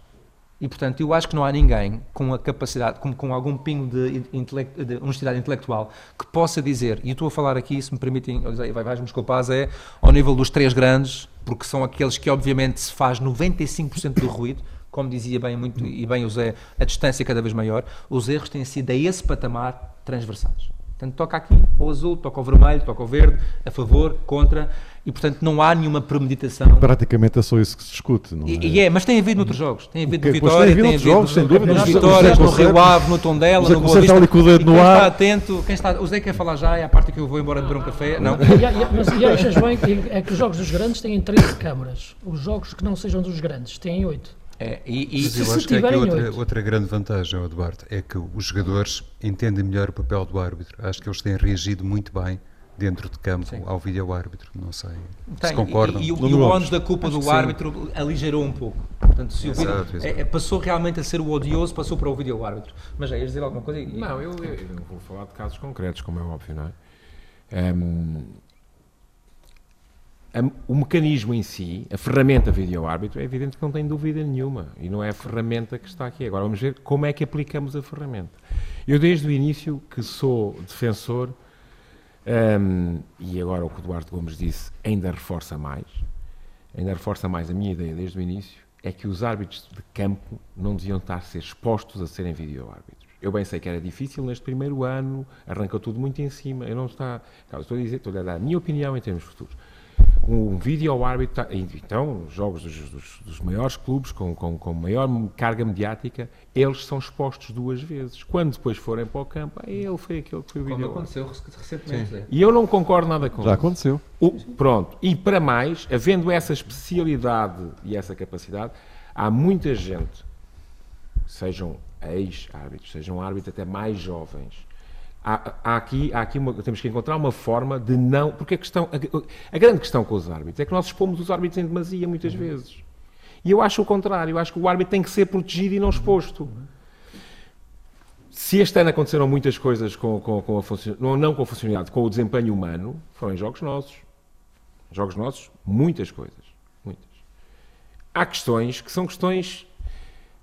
E, portanto, eu acho que não há ninguém com a capacidade, com, com algum pingo de, intele de honestidade intelectual que possa dizer, e estou a falar aqui, se me permitem, vais-me desculpar, é ao nível dos três grandes, porque são aqueles que, obviamente, se faz 95% do ruído, como dizia bem muito e bem o Zé, a distância cada vez maior, os erros têm sido a esse patamar transversais. Portanto, toca aqui o azul, toca o vermelho, toca o verde, a favor, contra, e portanto não há nenhuma premeditação. Praticamente é só isso que se discute, não é? E, e é, mas tem havido noutros jogos. Tem havido no Vitória, tem, tem havido jogos, sem dúvida, nas Vitórias, no Rio Ave, no Tondela, no Boa Vista. Dedo no quem ar. está atento, quem está, o Zé quer falar já, é a parte que eu vou embora beber um café, não? E, mas e achas bem que, é que os jogos dos grandes têm 13 câmaras, os jogos que não sejam dos grandes têm 8. É, e, e se, eu acho que aqui outra, outra grande vantagem, Eduardo, é que os jogadores entendem melhor o papel do árbitro. Acho que eles têm reagido muito bem dentro de campo Sim. ao vídeo-árbitro. Não sei Tem, se concordam. E, e, e o ónus da culpa acho do árbitro aligerou um pouco. Portanto, se exato, o vídeo, é, é, passou realmente a ser o odioso, passou para o vídeo-árbitro. Mas já ias dizer alguma coisa? Não, eu, eu, não vou falar de casos concretos, como é óbvio, não é? Um, o mecanismo em si, a ferramenta vídeo-árbitro, é evidente que não tem dúvida nenhuma e não é a ferramenta que está aqui. Agora vamos ver como é que aplicamos a ferramenta. Eu, desde o início, que sou defensor, um, e agora o que o Eduardo Gomes disse ainda reforça mais, ainda reforça mais a minha ideia desde o início, é que os árbitros de campo não deviam estar a ser expostos a serem vídeo-árbitros. Eu bem sei que era difícil neste primeiro ano, arranca tudo muito em cima, eu não está, estou a dizer, estou a dar a minha opinião em termos futuros um vídeo árbitro, então, jogos dos, dos, dos maiores clubes com, com, com, maior carga mediática, eles são expostos duas vezes. Quando depois forem para o campo, ah, ele foi aquele que foi o vídeo. Como aconteceu recentemente. Sim. E eu não concordo nada com Já isso. aconteceu. O, pronto. E para mais, havendo essa especialidade e essa capacidade, há muita gente, sejam ex-árbitros, sejam árbitros até mais jovens, Há, há, aqui, há aqui uma, temos que encontrar uma forma de não. Porque a, questão, a, a, grande questão com os árbitros é que nós expomos os árbitros em demasia muitas vezes. E eu acho o contrário. Eu acho que o árbitro tem que ser protegido e não exposto. Se este ano aconteceram muitas coisas com, com, com a não, não com a funcionalidade, com o desempenho humano, foram em jogos nossos. Jogos nossos, muitas coisas. Muitas. Há questões que são questões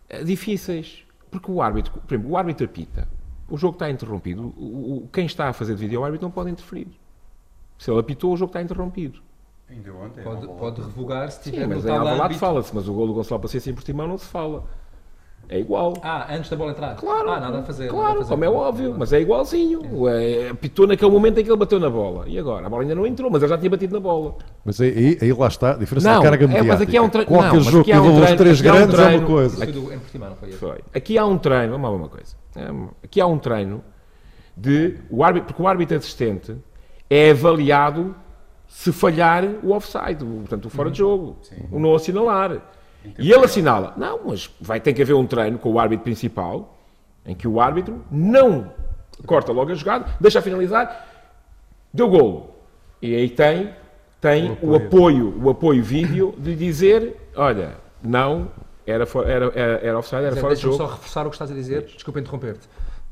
eh, difíceis. Porque o árbitro, por exemplo, o árbitro apita o jogo está interrompido. O, o, quem está a fazer de vídeo árbitro não pode interferir. Se ele apitou, o jogo está interrompido. Ainda ontem. Pode, pode revogar se tiver Sim, mas em Alvalade fala-se, mas o gol do Gonçalo Paciência em Portimão não se fala. É igual. Ah, antes da bola entrar? Claro. Ah, nada a fazer. Claro, a fazer. como é óbvio, mas é igualzinho. É. Pitou naquele momento em que ele bateu na bola. E agora? A bola ainda não entrou, mas ele já tinha batido na bola. Mas aí, aí lá está a diferença não, de carga é, mediática. mas aqui há um treino. Qualquer não, jogo que há um envolva os treino, três aqui um grandes é uma coisa. Do, em Portimão, não foi? Foi. Aqui há um treino, vamos lá ver uma coisa. Aqui há um treino de o árbitro, porque o árbitro assistente é avaliado se falhar o offside, o- portanto o fora de jogo, o não assinalar. E ele assinala. Não, mas vai ter que haver um treino com o árbitro principal em que o árbitro não corta logo a jogada, deixa finalizar, deu golo. E aí tem, tem o apoio, o apoio vídeo de dizer, olha, não, era, fo- era, era, era offside, era Zé, fora de jogo. só reforçar o que estás a dizer, desculpa interromper-te.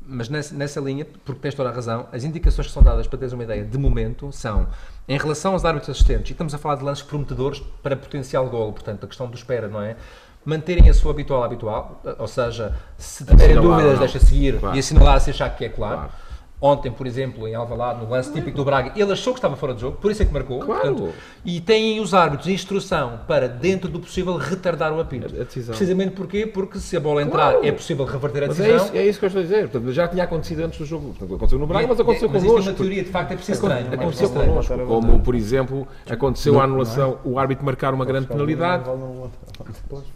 Mas nessa, nessa linha, porque tens toda a razão, as indicações que são dadas para teres uma ideia de momento são, em relação aos árbitros assistentes, e estamos a falar de lances prometedores para potencial golo, portanto, a questão do espera, não é? Manterem a sua habitual habitual, ou seja, se tiverem dúvidas, não. deixa seguir Claro. e assinalar se achar que é claro. Claro. Ontem, por exemplo, em Alvalade, no lance típico do Braga, ele achou que estava fora de jogo, por isso é que marcou. Claro. e têm os árbitros instrução para, dentro do possível, retardar o apito. A- a decisão. Precisamente porquê? Porque se a bola entrar, Claro. é possível reverter a Mas decisão. é isso, é isso que eu estou a dizer. Portanto, já tinha acontecido antes do jogo. Portanto, aconteceu no Braga, mas aconteceu mas isto é connosco. uma teoria, de facto, é preciso estranho. Aconteceu connosco. Como, por exemplo, aconteceu a anulação, o árbitro marcar uma grande penalidade.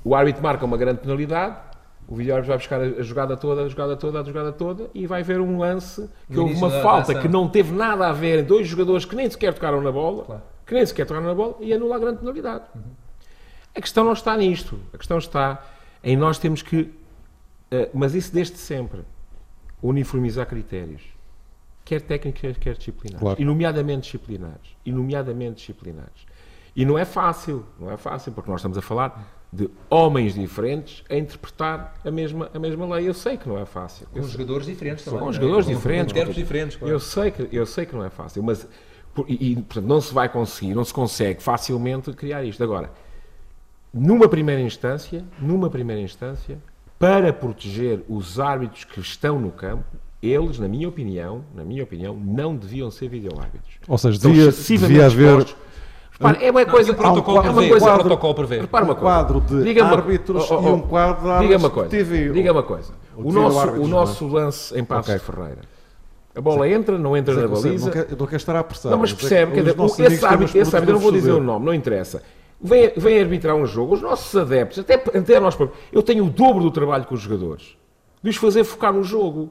O árbitro marca uma grande penalidade. O vídeo vai buscar a jogada toda, a jogada toda, a jogada toda e vai ver um lance que houve uma falta que não teve nada a ver, dois jogadores que nem sequer tocaram na bola, Claro. que nem sequer tocaram na bola e anula a grande penalidade. A questão não está nisto. A questão está em nós temos que, eh, mas isso desde sempre, uniformizar critérios, quer técnicos, quer disciplinares, Claro. e nomeadamente disciplinares, e nomeadamente disciplinares. E não é fácil, não é fácil, porque nós estamos a falar de homens diferentes a interpretar a mesma, a mesma lei. Eu sei que não é fácil. Eu Com sei- jogadores diferentes também. com não é? jogadores Com- diferentes, Com com- diferentes. claro. eu sei que, eu sei que não é fácil, mas por- e, e, portanto, não se vai conseguir, não se consegue facilmente criar isto. Agora, numa primeira instância, numa primeira instância, para proteger os árbitros que estão no campo, eles, na minha opinião, na minha opinião, não deviam ser videoárbitros. Ou seja, devia, excessivamente devia haver é uma Não, coisa, e o protocolo é uma prevê, coisa- o protocolo prevê. Repara uma um coisa. quadro de uma- árbitros oh, oh, e um quadro de Diga uma coisa. TV. Diga uma coisa. O O TV nosso, árbitros, o não é? nosso lance em Passos Ok. de Ferreira. A bola entra, não entra Zé na baliza. Não quer, não quer estar a apressar. Não, mas é que percebe, esse árbitro, esse árbitro, eu não vou dizer a o nome, não interessa. Vem, vem arbitrar um jogo, os nossos adeptos, até, até nós próprios, eu tenho o dobro do trabalho com os jogadores, de os fazer focar no jogo.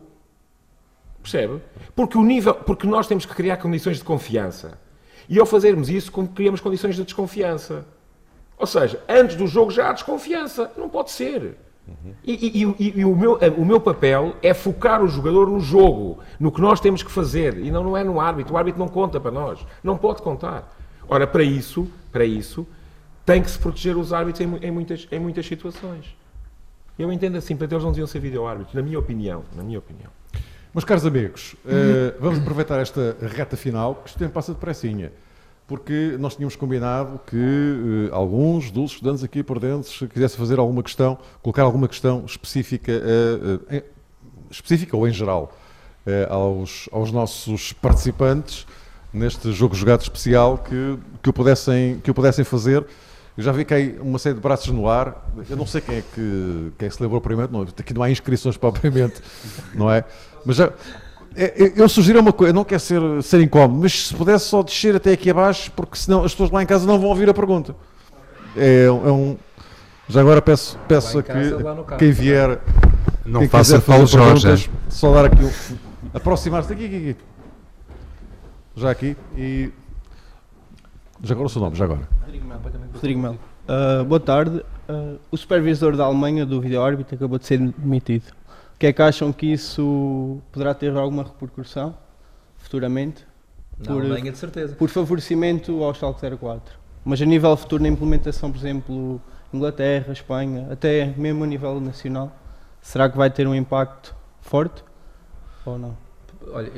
Percebe? Porque, o nível, porque nós temos que criar condições de confiança. E ao fazermos isso, criamos condições de desconfiança. Ou seja, antes do jogo já há desconfiança. Não pode ser. E, e- e- e o, meu, o meu papel é focar o jogador no jogo, no que nós temos que fazer, e não, não é no árbitro. O árbitro não conta para nós, não pode contar. Ora, para isso, para isso, tem que se proteger os árbitros em, em muitas, em muitas situações. Eu entendo assim, para eles não deviam ser vídeo-árbitros, na minha opinião, na minha opinião. Meus caros amigos, eh, vamos aproveitar esta reta final, que isto tempo passa depressinha, porque nós tínhamos combinado que eh, alguns dos estudantes aqui se quisessem fazer alguma questão, colocar alguma questão específica, em- específica ou em geral, aos, aos nossos participantes neste jogo jogado especial que, que, o pudessem, que o pudessem fazer. Eu já vi que há uma série de braços no ar. Eu não sei quem é que, quem é se lembrou primeiro. Não, aqui não há inscrições propriamente, não é? Mas já, é- eu, eu sugiro uma coisa, não quero ser, ser incómodo, mas se pudesse só descer até aqui abaixo, porque senão as pessoas lá em casa não vão ouvir a pergunta. É, um- é um. Já agora peço, peço a casa, que quem vier, Não quem faça Paulo Jorge. só dar aqui aproximar-se aqui, aqui, aqui. Já aqui e já agora o seu nome, já agora. Rodrigo Melo. Ah, boa tarde. Ah, o supervisor da Alemanha do vídeo-árbitro acabou de ser demitido. O que é que acham que isso poderá ter alguma repercussão futuramente? Na Por- Alemanha, de certeza. Por favorecimento ao Schalke 04. Mas a nível futuro, na implementação, por exemplo, Inglaterra, Espanha, até mesmo a nível nacional, será que vai ter um impacto forte ou não? Olha,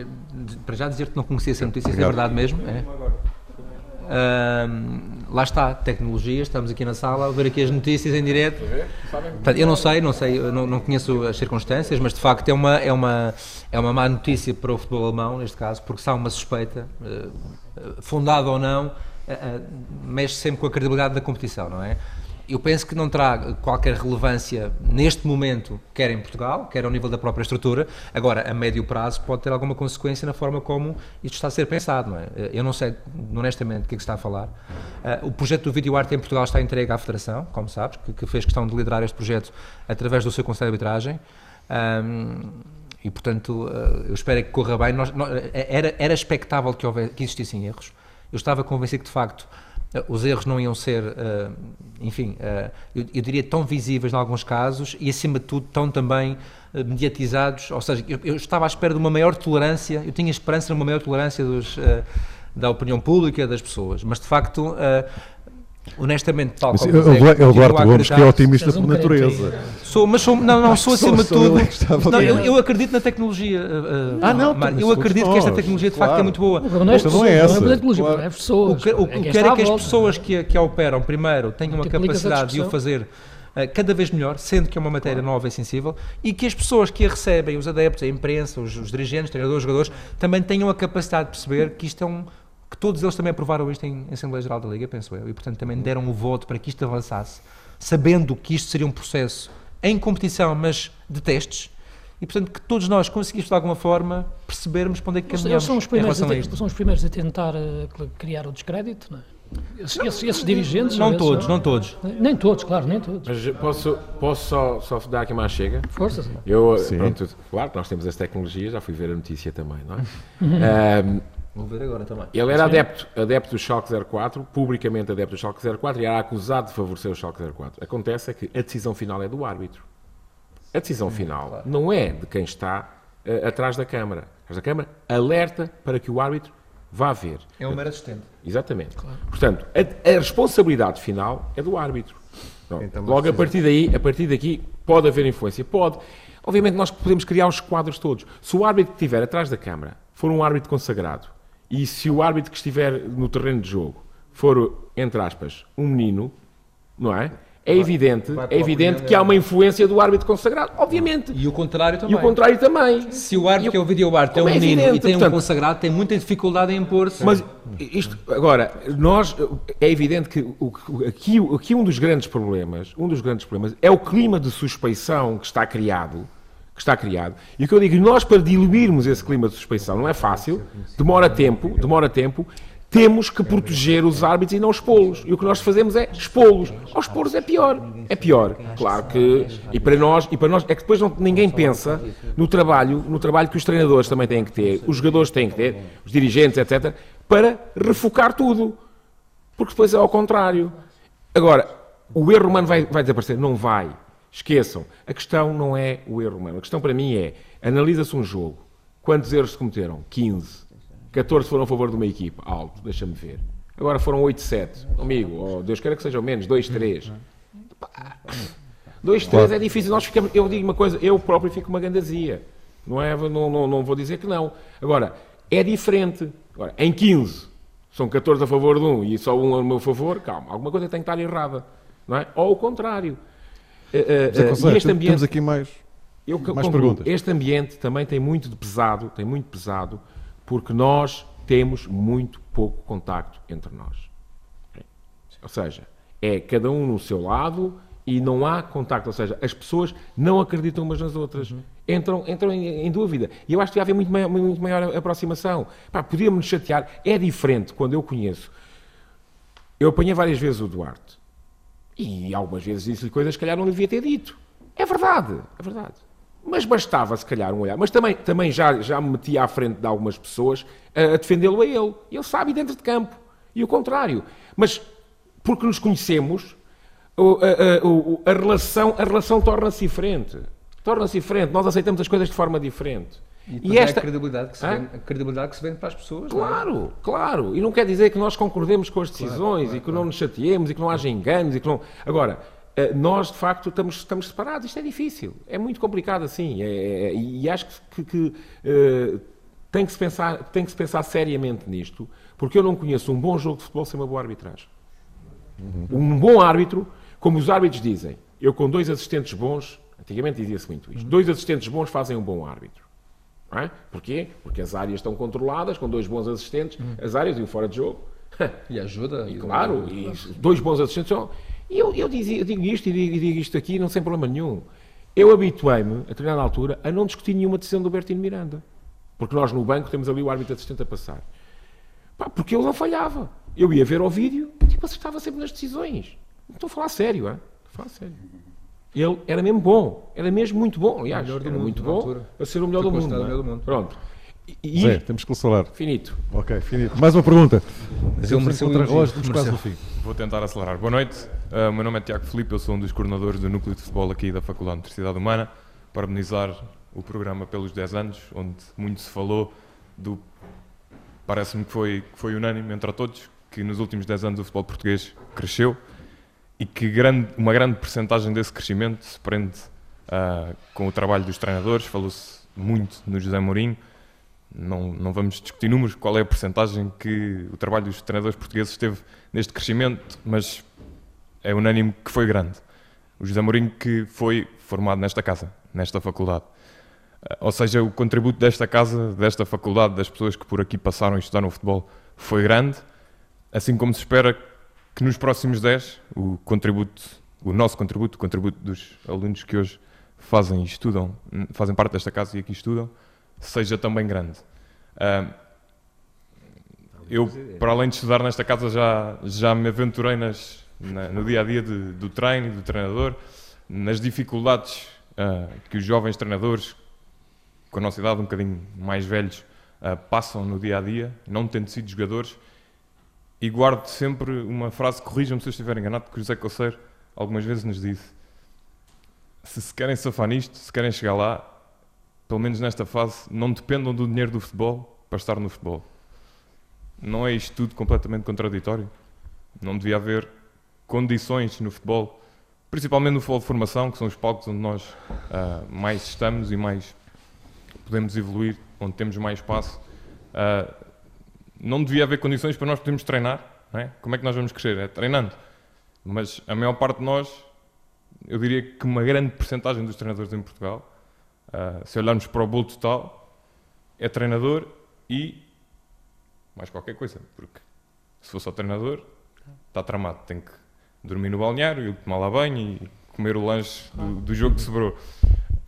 para já dizer que não conhecia essa notícia, isso é verdade mesmo. É. Ahm, lá está, tecnologia, estamos aqui na sala a ver aqui as notícias em direto. Portanto, eu não sei, não sei, não, não conheço as circunstâncias, mas de facto é uma, é, uma, é uma má notícia para o futebol alemão, neste caso, porque se há uma suspeita, eh, eh, fundada ou não, eh, mexe sempre com a credibilidade da competição, não é? Eu penso que não terá qualquer relevância neste momento, quer em Portugal, quer ao nível da própria estrutura. Agora, a médio prazo pode ter alguma consequência na forma como isto está a ser pensado, não é? Eu não sei, honestamente, o que é que está a falar. Uh, o projeto do Video Art em Portugal está entregue à Federação, como sabes, que, que fez questão de liderar este projeto através do seu Conselho de Arbitragem. Um, e, portanto, uh, eu espero que corra bem. Nós, nós, era, era expectável que, houvesse, que existissem erros. Eu estava convencido que, de facto, os erros não iam ser, uh, enfim, uh, eu, eu, diria tão visíveis em alguns casos e, acima de tudo, tão também uh, mediatizados. Ou seja, eu, eu, estava à espera de uma maior tolerância, eu tinha esperança numa maior tolerância dos, da opinião pública das pessoas, mas de facto honestamente, tal como eu, eu, Eduardo Gomes, que é otimista por natureza. Sou, mas sou, não, não, sou (laughs) acima de tudo. Não, eu, eu, acredito na tecnologia. Uh, ah, não, eu acredito que esta tecnologia de facto é muito boa. Não é, não é essa. Não é tecnologia, claro. é pessoas. O que, o, é quero é que as pessoas que, que a operam, primeiro, tenham a capacidade de o fazer Uh, cada vez melhor, sendo que é uma matéria nova e sensível, e que as pessoas que a recebem, os adeptos, a imprensa, os, os dirigentes, treinadores, jogadores, também tenham a capacidade de perceber que isto é um, que todos eles também aprovaram isto em Assembleia Geral da Liga, penso eu, e portanto também deram o voto para que isto avançasse, sabendo que isto seria um processo em competição, mas de testes, e portanto que todos nós conseguimos de alguma forma percebermos para onde é que caminhamos eles são os primeiros, a, são os primeiros a tentar uh, criar o descrédito, não é? Esses, esses, esses, dirigentes. Não todos, não todos. Nem todos, claro, nem todos. Mas posso, posso só, só dar aqui uma chega? Força, sim. Eu, sim. Pronto, claro, nós temos as tecnologias, já fui ver a notícia também, não é? (laughs) um, Vou ver agora também. Ele era adepto, adepto do Schalke 04, publicamente adepto do Schalke 04 e era acusado de favorecer o Schalke 04. Acontece é que a decisão final é do árbitro. A decisão final claro. não é de quem está uh, atrás da câmara. Atrás da câmara alerta para que o árbitro vá ver. É um mero assistente. Exatamente. Claro. Portanto, a, a, responsabilidade final é do árbitro. Então, logo a partir daí, a partir daqui, pode haver influência. Pode. Obviamente nós podemos criar os quadros todos. Se o árbitro que estiver atrás da câmara for um árbitro consagrado e se o árbitro que estiver no terreno de jogo for, entre aspas, um menino, não é? É evidente, é evidente que há uma influência do árbitro consagrado, obviamente. E o contrário também. E o contrário também. Se o árbitro que é o vídeo árbitro é um é menino evidente, e tem portanto, um consagrado, tem muita dificuldade em impor-se. Mas isto, agora, nós, é evidente que o, aqui, aqui um dos grandes problemas, um dos grandes problemas é o clima de suspeição que está criado está criado. E o que eu digo, nós para diluirmos esse clima de suspeição não é fácil, demora tempo, demora tempo, temos que proteger os árbitros e não expô-los. E o que nós fazemos é expô-los. Ao expô-los é pior. É pior. Claro que, e para nós, e para nós é que depois não, ninguém pensa no trabalho, no trabalho que os treinadores também têm que ter, os jogadores têm que ter, os dirigentes, etc., para refocar tudo. Porque depois é ao contrário. Agora, o erro humano vai, vai desaparecer? Não vai. Esqueçam, a questão não é o erro humano. A questão para mim é, analisa-se um jogo. Quantos erros se cometeram? 15. 14 foram a favor de uma equipa. Alto, deixa-me ver. Agora foram 8, 7. Amigo, oh, Deus queira que sejam menos. 2, 3. 2, 3 é difícil. Nós ficamos, eu digo uma coisa, eu próprio fico uma gandazia. Não, é, não, não, não vou dizer que não. Agora, é diferente. Agora, em 15, são 14 a favor de um e só um a meu favor, calma, alguma coisa tem que estar errada. Não é? Ou o contrário. Uh, uh, este ambiente, temos aqui mais, eu, mais perguntas. Este ambiente também tem muito de pesado, tem muito pesado, porque nós temos muito pouco contacto entre nós. Ou seja, é cada um no seu lado e não há contacto, ou seja, as pessoas não acreditam umas nas outras. Uhum. Entram, entram em, em, dúvida. E eu acho que havia muito maior, muito maior aproximação. podíamos nos chatear. É diferente quando eu conheço. Eu apanhei várias vezes o Duarte. E algumas vezes disse-lhe coisas que calhar não devia ter dito. É verdade, é verdade. Mas bastava, se calhar, um olhar. Mas também, também já, já me metia à frente de algumas pessoas a, a defendê-lo a ele. Ele sabe dentro de campo. E o contrário. Mas, porque nos conhecemos, a, a, a relação, a relação torna-se diferente. Torna-se diferente. Nós aceitamos as coisas de forma diferente. E, e esta é a credibilidade, que se vende, credibilidade que se vende para as pessoas. Claro, não é? claro. E não quer dizer que nós concordemos com as decisões claro, claro, e que claro. não nos chateemos e que não haja enganos e que não. Agora, eh, nós de facto estamos, estamos separados. Isto é difícil. É muito complicado assim. É, é, é e acho que, que, que uh, tem, que se pensar, tem que se pensar seriamente nisto, porque eu não conheço um bom jogo de futebol sem uma boa arbitragem. Uhum. Um bom árbitro, como os árbitros dizem, eu com dois assistentes bons, antigamente dizia-se muito isto, uhum. dois assistentes bons fazem um bom árbitro. É? Porquê? Porque as áreas estão controladas, com dois bons assistentes, hum. as áreas e o fora de jogo. E ajuda. (laughs) E, claro, e dois bons assistentes. E eu, eu, dizia, eu digo isto e digo, digo, isto aqui, não sem problema nenhum. Eu habituei-me, a determinada altura, a não discutir nenhuma decisão do Bertino Miranda. Porque nós no banco temos ali o árbitro assistente a passar. Pá, porque ele não falhava. Eu ia ver o vídeo e tipo, acertava sempre nas decisões. Não estou a falar sério, hein? Estou a falar sério. Ele era mesmo bom, era mesmo muito bom, aliás, era mundo, muito bom altura. a ser o melhor do mundo, é? do mundo. Pronto. E, Zé, temos que acelerar. Finito. Ok, finito. Mais uma pergunta. Mas ele mereceu relógio, estamos quase no fim. Vou tentar acelerar. Boa noite. Uh, o meu nome é Tiago Felipe, eu sou um dos coordenadores do Núcleo de Futebol aqui da Faculdade de Universidade Humana. Parabenizar o programa pelos 10 anos, onde muito se falou do. Parece-me que foi, que foi unânime entre todos que nos últimos 10 anos o futebol português cresceu e que grande, uma grande percentagem desse crescimento se prende uh, com o trabalho dos treinadores. Falou-se muito no José Mourinho. Não, não vamos discutir números, qual é a percentagem que o trabalho dos treinadores portugueses teve neste crescimento, mas é unânime que foi grande. O José Mourinho que foi formado nesta casa, nesta faculdade. Uh, ou seja, o contributo desta casa, desta faculdade, das pessoas que por aqui passaram e estudaram futebol, foi grande, assim como se espera que nos próximos 10 o contributo, o nosso contributo, o contributo dos alunos que hoje fazem e estudam, fazem parte desta casa e aqui estudam, seja também grande. Uh, eu, para além de estudar nesta casa, já, já me aventurei nas, na, no dia a dia de, do treino e do treinador, nas dificuldades uh, que os jovens treinadores, com a nossa idade, um bocadinho mais velhos, uh, passam no dia a dia, não tendo sido jogadores e guardo sempre uma frase, corrijam-me se eu estiver enganado, que o José Coceiro algumas vezes nos disse: se se querem safar nisto, se querem chegar lá, pelo menos nesta fase, não dependam do dinheiro do futebol para estar no futebol. Não é isto tudo completamente contraditório? Não devia haver condições no futebol, principalmente no futebol de formação, que são os palcos onde nós uh, mais estamos e mais podemos evoluir, onde temos mais espaço. Uh, não devia haver condições para nós podermos treinar. É? Como é que nós vamos crescer? É treinando. Mas a maior parte de nós, eu diria que uma grande porcentagem dos treinadores em Portugal, uh, se olharmos para o bolo total, é treinador e mais qualquer coisa. Porque se for só treinador, está tramado. Tem que dormir no balneário, tomar lá banho e comer o lanche do, do jogo que sobrou.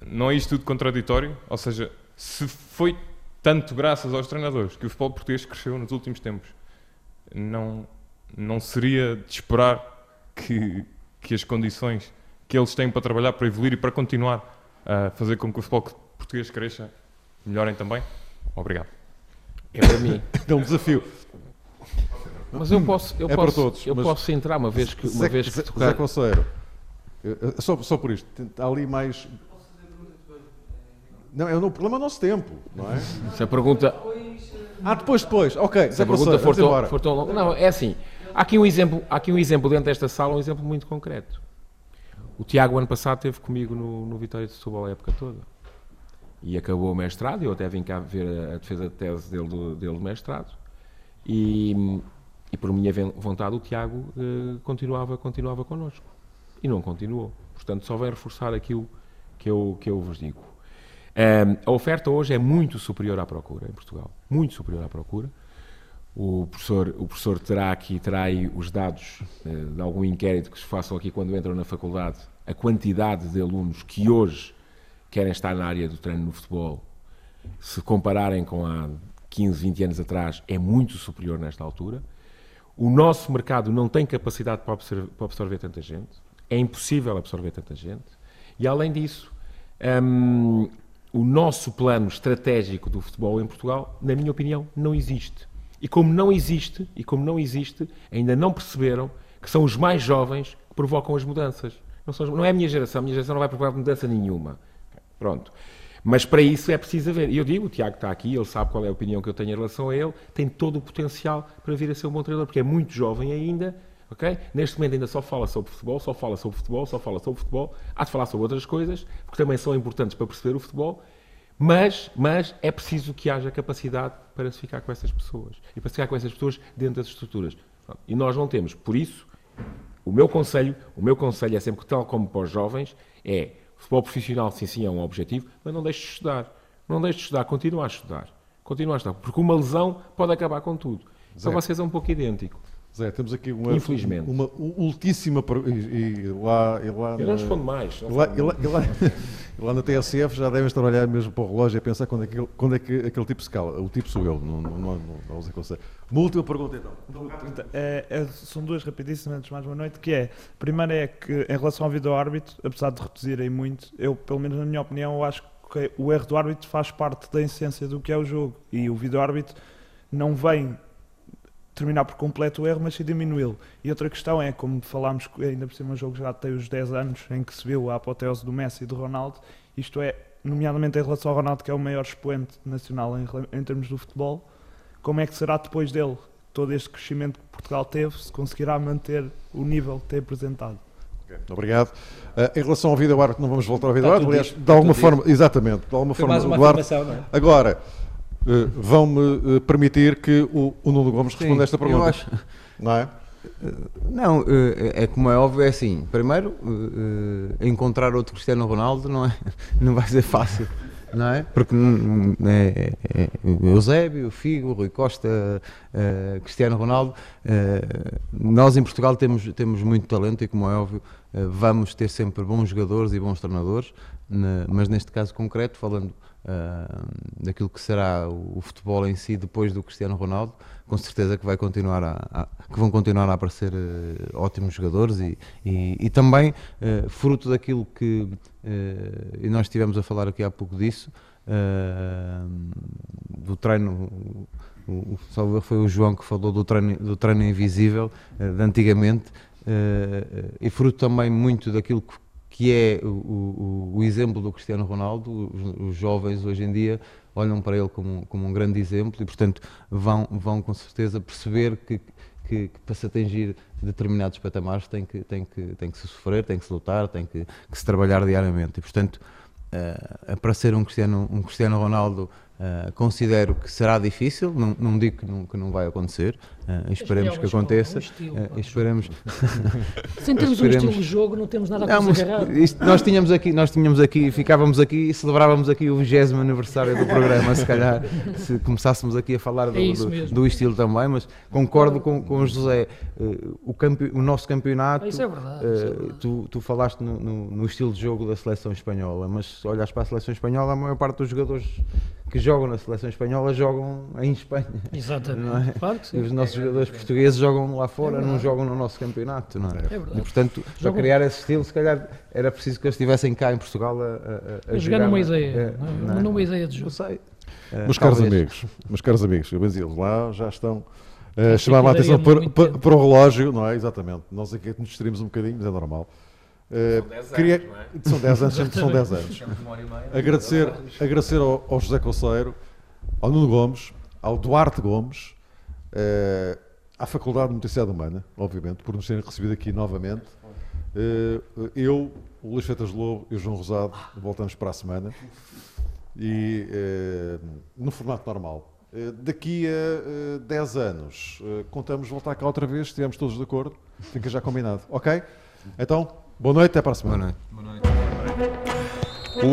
Não é isto tudo contraditório? Ou seja, se foi tanto graças aos treinadores que o futebol português cresceu nos últimos tempos. Não, não seria de esperar que, que as condições que eles têm para trabalhar, para evoluir e para continuar a fazer com que o futebol português cresça melhorem também? Obrigado. É para mim. (laughs) É um desafio. Mas eu posso, eu é posso, para todos, eu posso entrar uma vez que, uma Zé, vez que Zé, tocar... Zé Conceiro, só, só por isto, há ali mais não, é o problema é o nosso tempo, não é? Se a pergunta. Ah, depois, depois. Ok, se a pergunta for tão, for tão longa. Não, é assim. Há aqui, um exemplo, há aqui um exemplo dentro desta sala, um exemplo muito concreto. O Tiago, ano passado, esteve comigo no, no Vitória de Setúbal a época toda. E acabou o mestrado, eu até vim cá ver a, a defesa de tese dele do, dele do mestrado. E, e por minha vontade, o Tiago eh, continuava, continuava connosco. E não continuou. Portanto, só vem reforçar aquilo que eu, que eu vos digo. Um, a oferta hoje é muito superior à procura em Portugal, muito superior à procura. O professor, o professor terá aqui terá os dados uh, de algum inquérito que se façam aqui quando entram na faculdade, a quantidade de alunos que hoje querem estar na área do treino no futebol, se compararem com há 15, 20 anos atrás, é muito superior nesta altura. O nosso mercado não tem capacidade para absorver, para absorver tanta gente, é impossível absorver tanta gente, e além disso, um, o nosso plano estratégico do futebol em Portugal, na minha opinião, não existe. E como não existe, e como não existe, ainda não perceberam que são os mais jovens que provocam as mudanças. Não, são, não é a minha geração, a minha geração não vai provocar mudança nenhuma. Pronto. Mas para isso é preciso haver. E eu digo, o Tiago está aqui, ele sabe qual é a opinião que eu tenho em relação a ele, tem todo o potencial para vir a ser um bom treinador, porque é muito jovem ainda, Neste momento ainda só fala sobre futebol, só fala sobre futebol, só fala sobre futebol. Há de falar sobre outras coisas, porque também são importantes para perceber o futebol. Mas, mas é preciso que haja capacidade para se ficar com essas pessoas. E para se ficar com essas pessoas dentro das estruturas. E nós não temos. Por isso, o meu conselho, o meu conselho é sempre que, tal como para os jovens, é futebol profissional, sim, sim, é um objetivo, mas não deixe de estudar. Não deixe de estudar, continua a estudar. Continua a estudar. Porque uma lesão pode acabar com tudo. Zé. Para vocês é um pouco idêntico. Zé, temos aqui uma, Infelizmente. uma, uma ultíssima e, e lá, e lá Eu não respondo mais. Lá, e lá, e lá, (laughs) e lá na TSF já devem estar a olhar mesmo para o relógio e a pensar quando é que, quando é que aquele tipo se cala. O tipo sou eu, não, não, não, não, não consegue. Uma última pergunta então. É, é, são duas rapidíssimas, antes mais boa noite, que é, a primeira é que em relação ao vídeo-árbitro, apesar de reduzirem muito, eu, pelo menos na minha opinião, eu acho que o erro do árbitro faz parte da essência do que é o jogo e o vídeo-árbitro não vem terminar por completo o erro, mas sim diminuí-lo. E outra questão é, como falámos, ainda por cima o jogo já tem os 10 anos em que se viu a apoteose do Messi e do Ronaldo, isto é, nomeadamente em relação ao Ronaldo, que é o maior expoente nacional em, em termos do futebol, como é que será depois dele, todo este crescimento que Portugal teve, se conseguirá manter o nível que tem apresentado? Obrigado. Uh, em relação ao vídeo árbitro, não vamos voltar ao vídeo árbitro, aliás, de alguma forma, exatamente, de alguma Foi forma, mais uma não é? agora, uh, vão-me uh, permitir que o, o Nuno Gomes responda a esta pergunta. Eu acho. Não é? Não, é como é óbvio, é assim. Primeiro, encontrar outro Cristiano Ronaldo não, é, (laughs) não vai ser fácil. Não é? Porque é, é, é, Eusébio, Figo, Rui Costa, uh, Cristiano Ronaldo, nós em Portugal temos, temos muito talento e, como é óbvio, vamos ter sempre bons jogadores e bons treinadores, mas neste caso concreto, falando daquilo que será o, futebol em si depois do Cristiano Ronaldo, com certeza que vai continuar a, a que vão continuar a aparecer ótimos jogadores e, e, e também fruto daquilo que Uh, e nós estivemos a falar aqui há pouco disso, uh, do treino. O, o, foi o João que falou do treino, do treino invisível uh, de antigamente, e fruto também muito daquilo que, que é o, o, o, exemplo do Cristiano Ronaldo. Os, os, jovens hoje em dia olham para ele como, como um grande exemplo e, portanto, vão, vão com certeza perceber que que, que, para se atingir determinados patamares tem que, tem que, tem que se sofrer, tem que se lutar, tem que, que se trabalhar diariamente. E, portanto, uh, para ser um Cristiano, um Cristiano Ronaldo Uh, considero que será difícil, não, não digo que não, que não vai acontecer, uh, esperemos que aconteça. Um estilo, uh, esperemos. Sem termos um estilo de jogo, não temos nada a não, isto, nós tínhamos aqui, nós tínhamos aqui, ficávamos aqui e celebrávamos aqui o 20 aniversário do programa, se calhar, se começássemos aqui a falar do, é do, do, estilo também, mas concordo com, com o José. o, campe, o nosso campeonato, é verdade, é verdade. Tu, tu falaste no, no, no estilo de jogo da seleção espanhola, mas se olhas para a seleção espanhola, a maior parte dos jogadores que jogam na seleção espanhola jogam em Espanha. Exatamente. É? Claro que sim. E os nossos jogadores portugueses jogam lá fora, é não jogam no nosso campeonato, não é? é verdade. E portanto, jogam... para criar esse estilo, se calhar era preciso que eles estivessem cá em Portugal a, a, a jogar. numa ideia, é, numa ideia de jogo. Não sei. Meus caros amigos, meus caros amigos, eu benzi lá já estão a uh, chamar a atenção para, para, para, o relógio, não é? Exatamente. Nós aqui nos distraímos um bocadinho, mas é normal. Uh, são 10 queria... anos, é? São 10 anos, sempre são 10 anos. agradecer, agradecer ao, ao José Conceiro, ao Nuno Gomes, ao Duarte Gomes, uh, à Faculdade de Notícia Humana, obviamente, por nos terem recebido aqui novamente. Uh, eu, o Luís Feitas Lobo e o João Rosado voltamos para a semana e no formato normal. Daqui a 10 anos, contamos voltar cá outra vez, estivemos todos de acordo, fica já combinado, ok? Então, Boa noite, até a semana. Boa noite.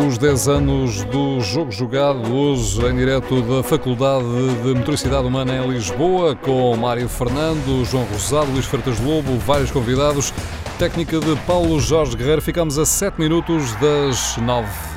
Os 10 anos do jogo jogado hoje em direto da Faculdade de Motoricidade Humana em Lisboa, com Mário Fernando, João Rosado, Luís Freitas Lobo, vários convidados. Técnica de Paulo Jorge Guerreiro. Ficamos a 7 minutos das 9.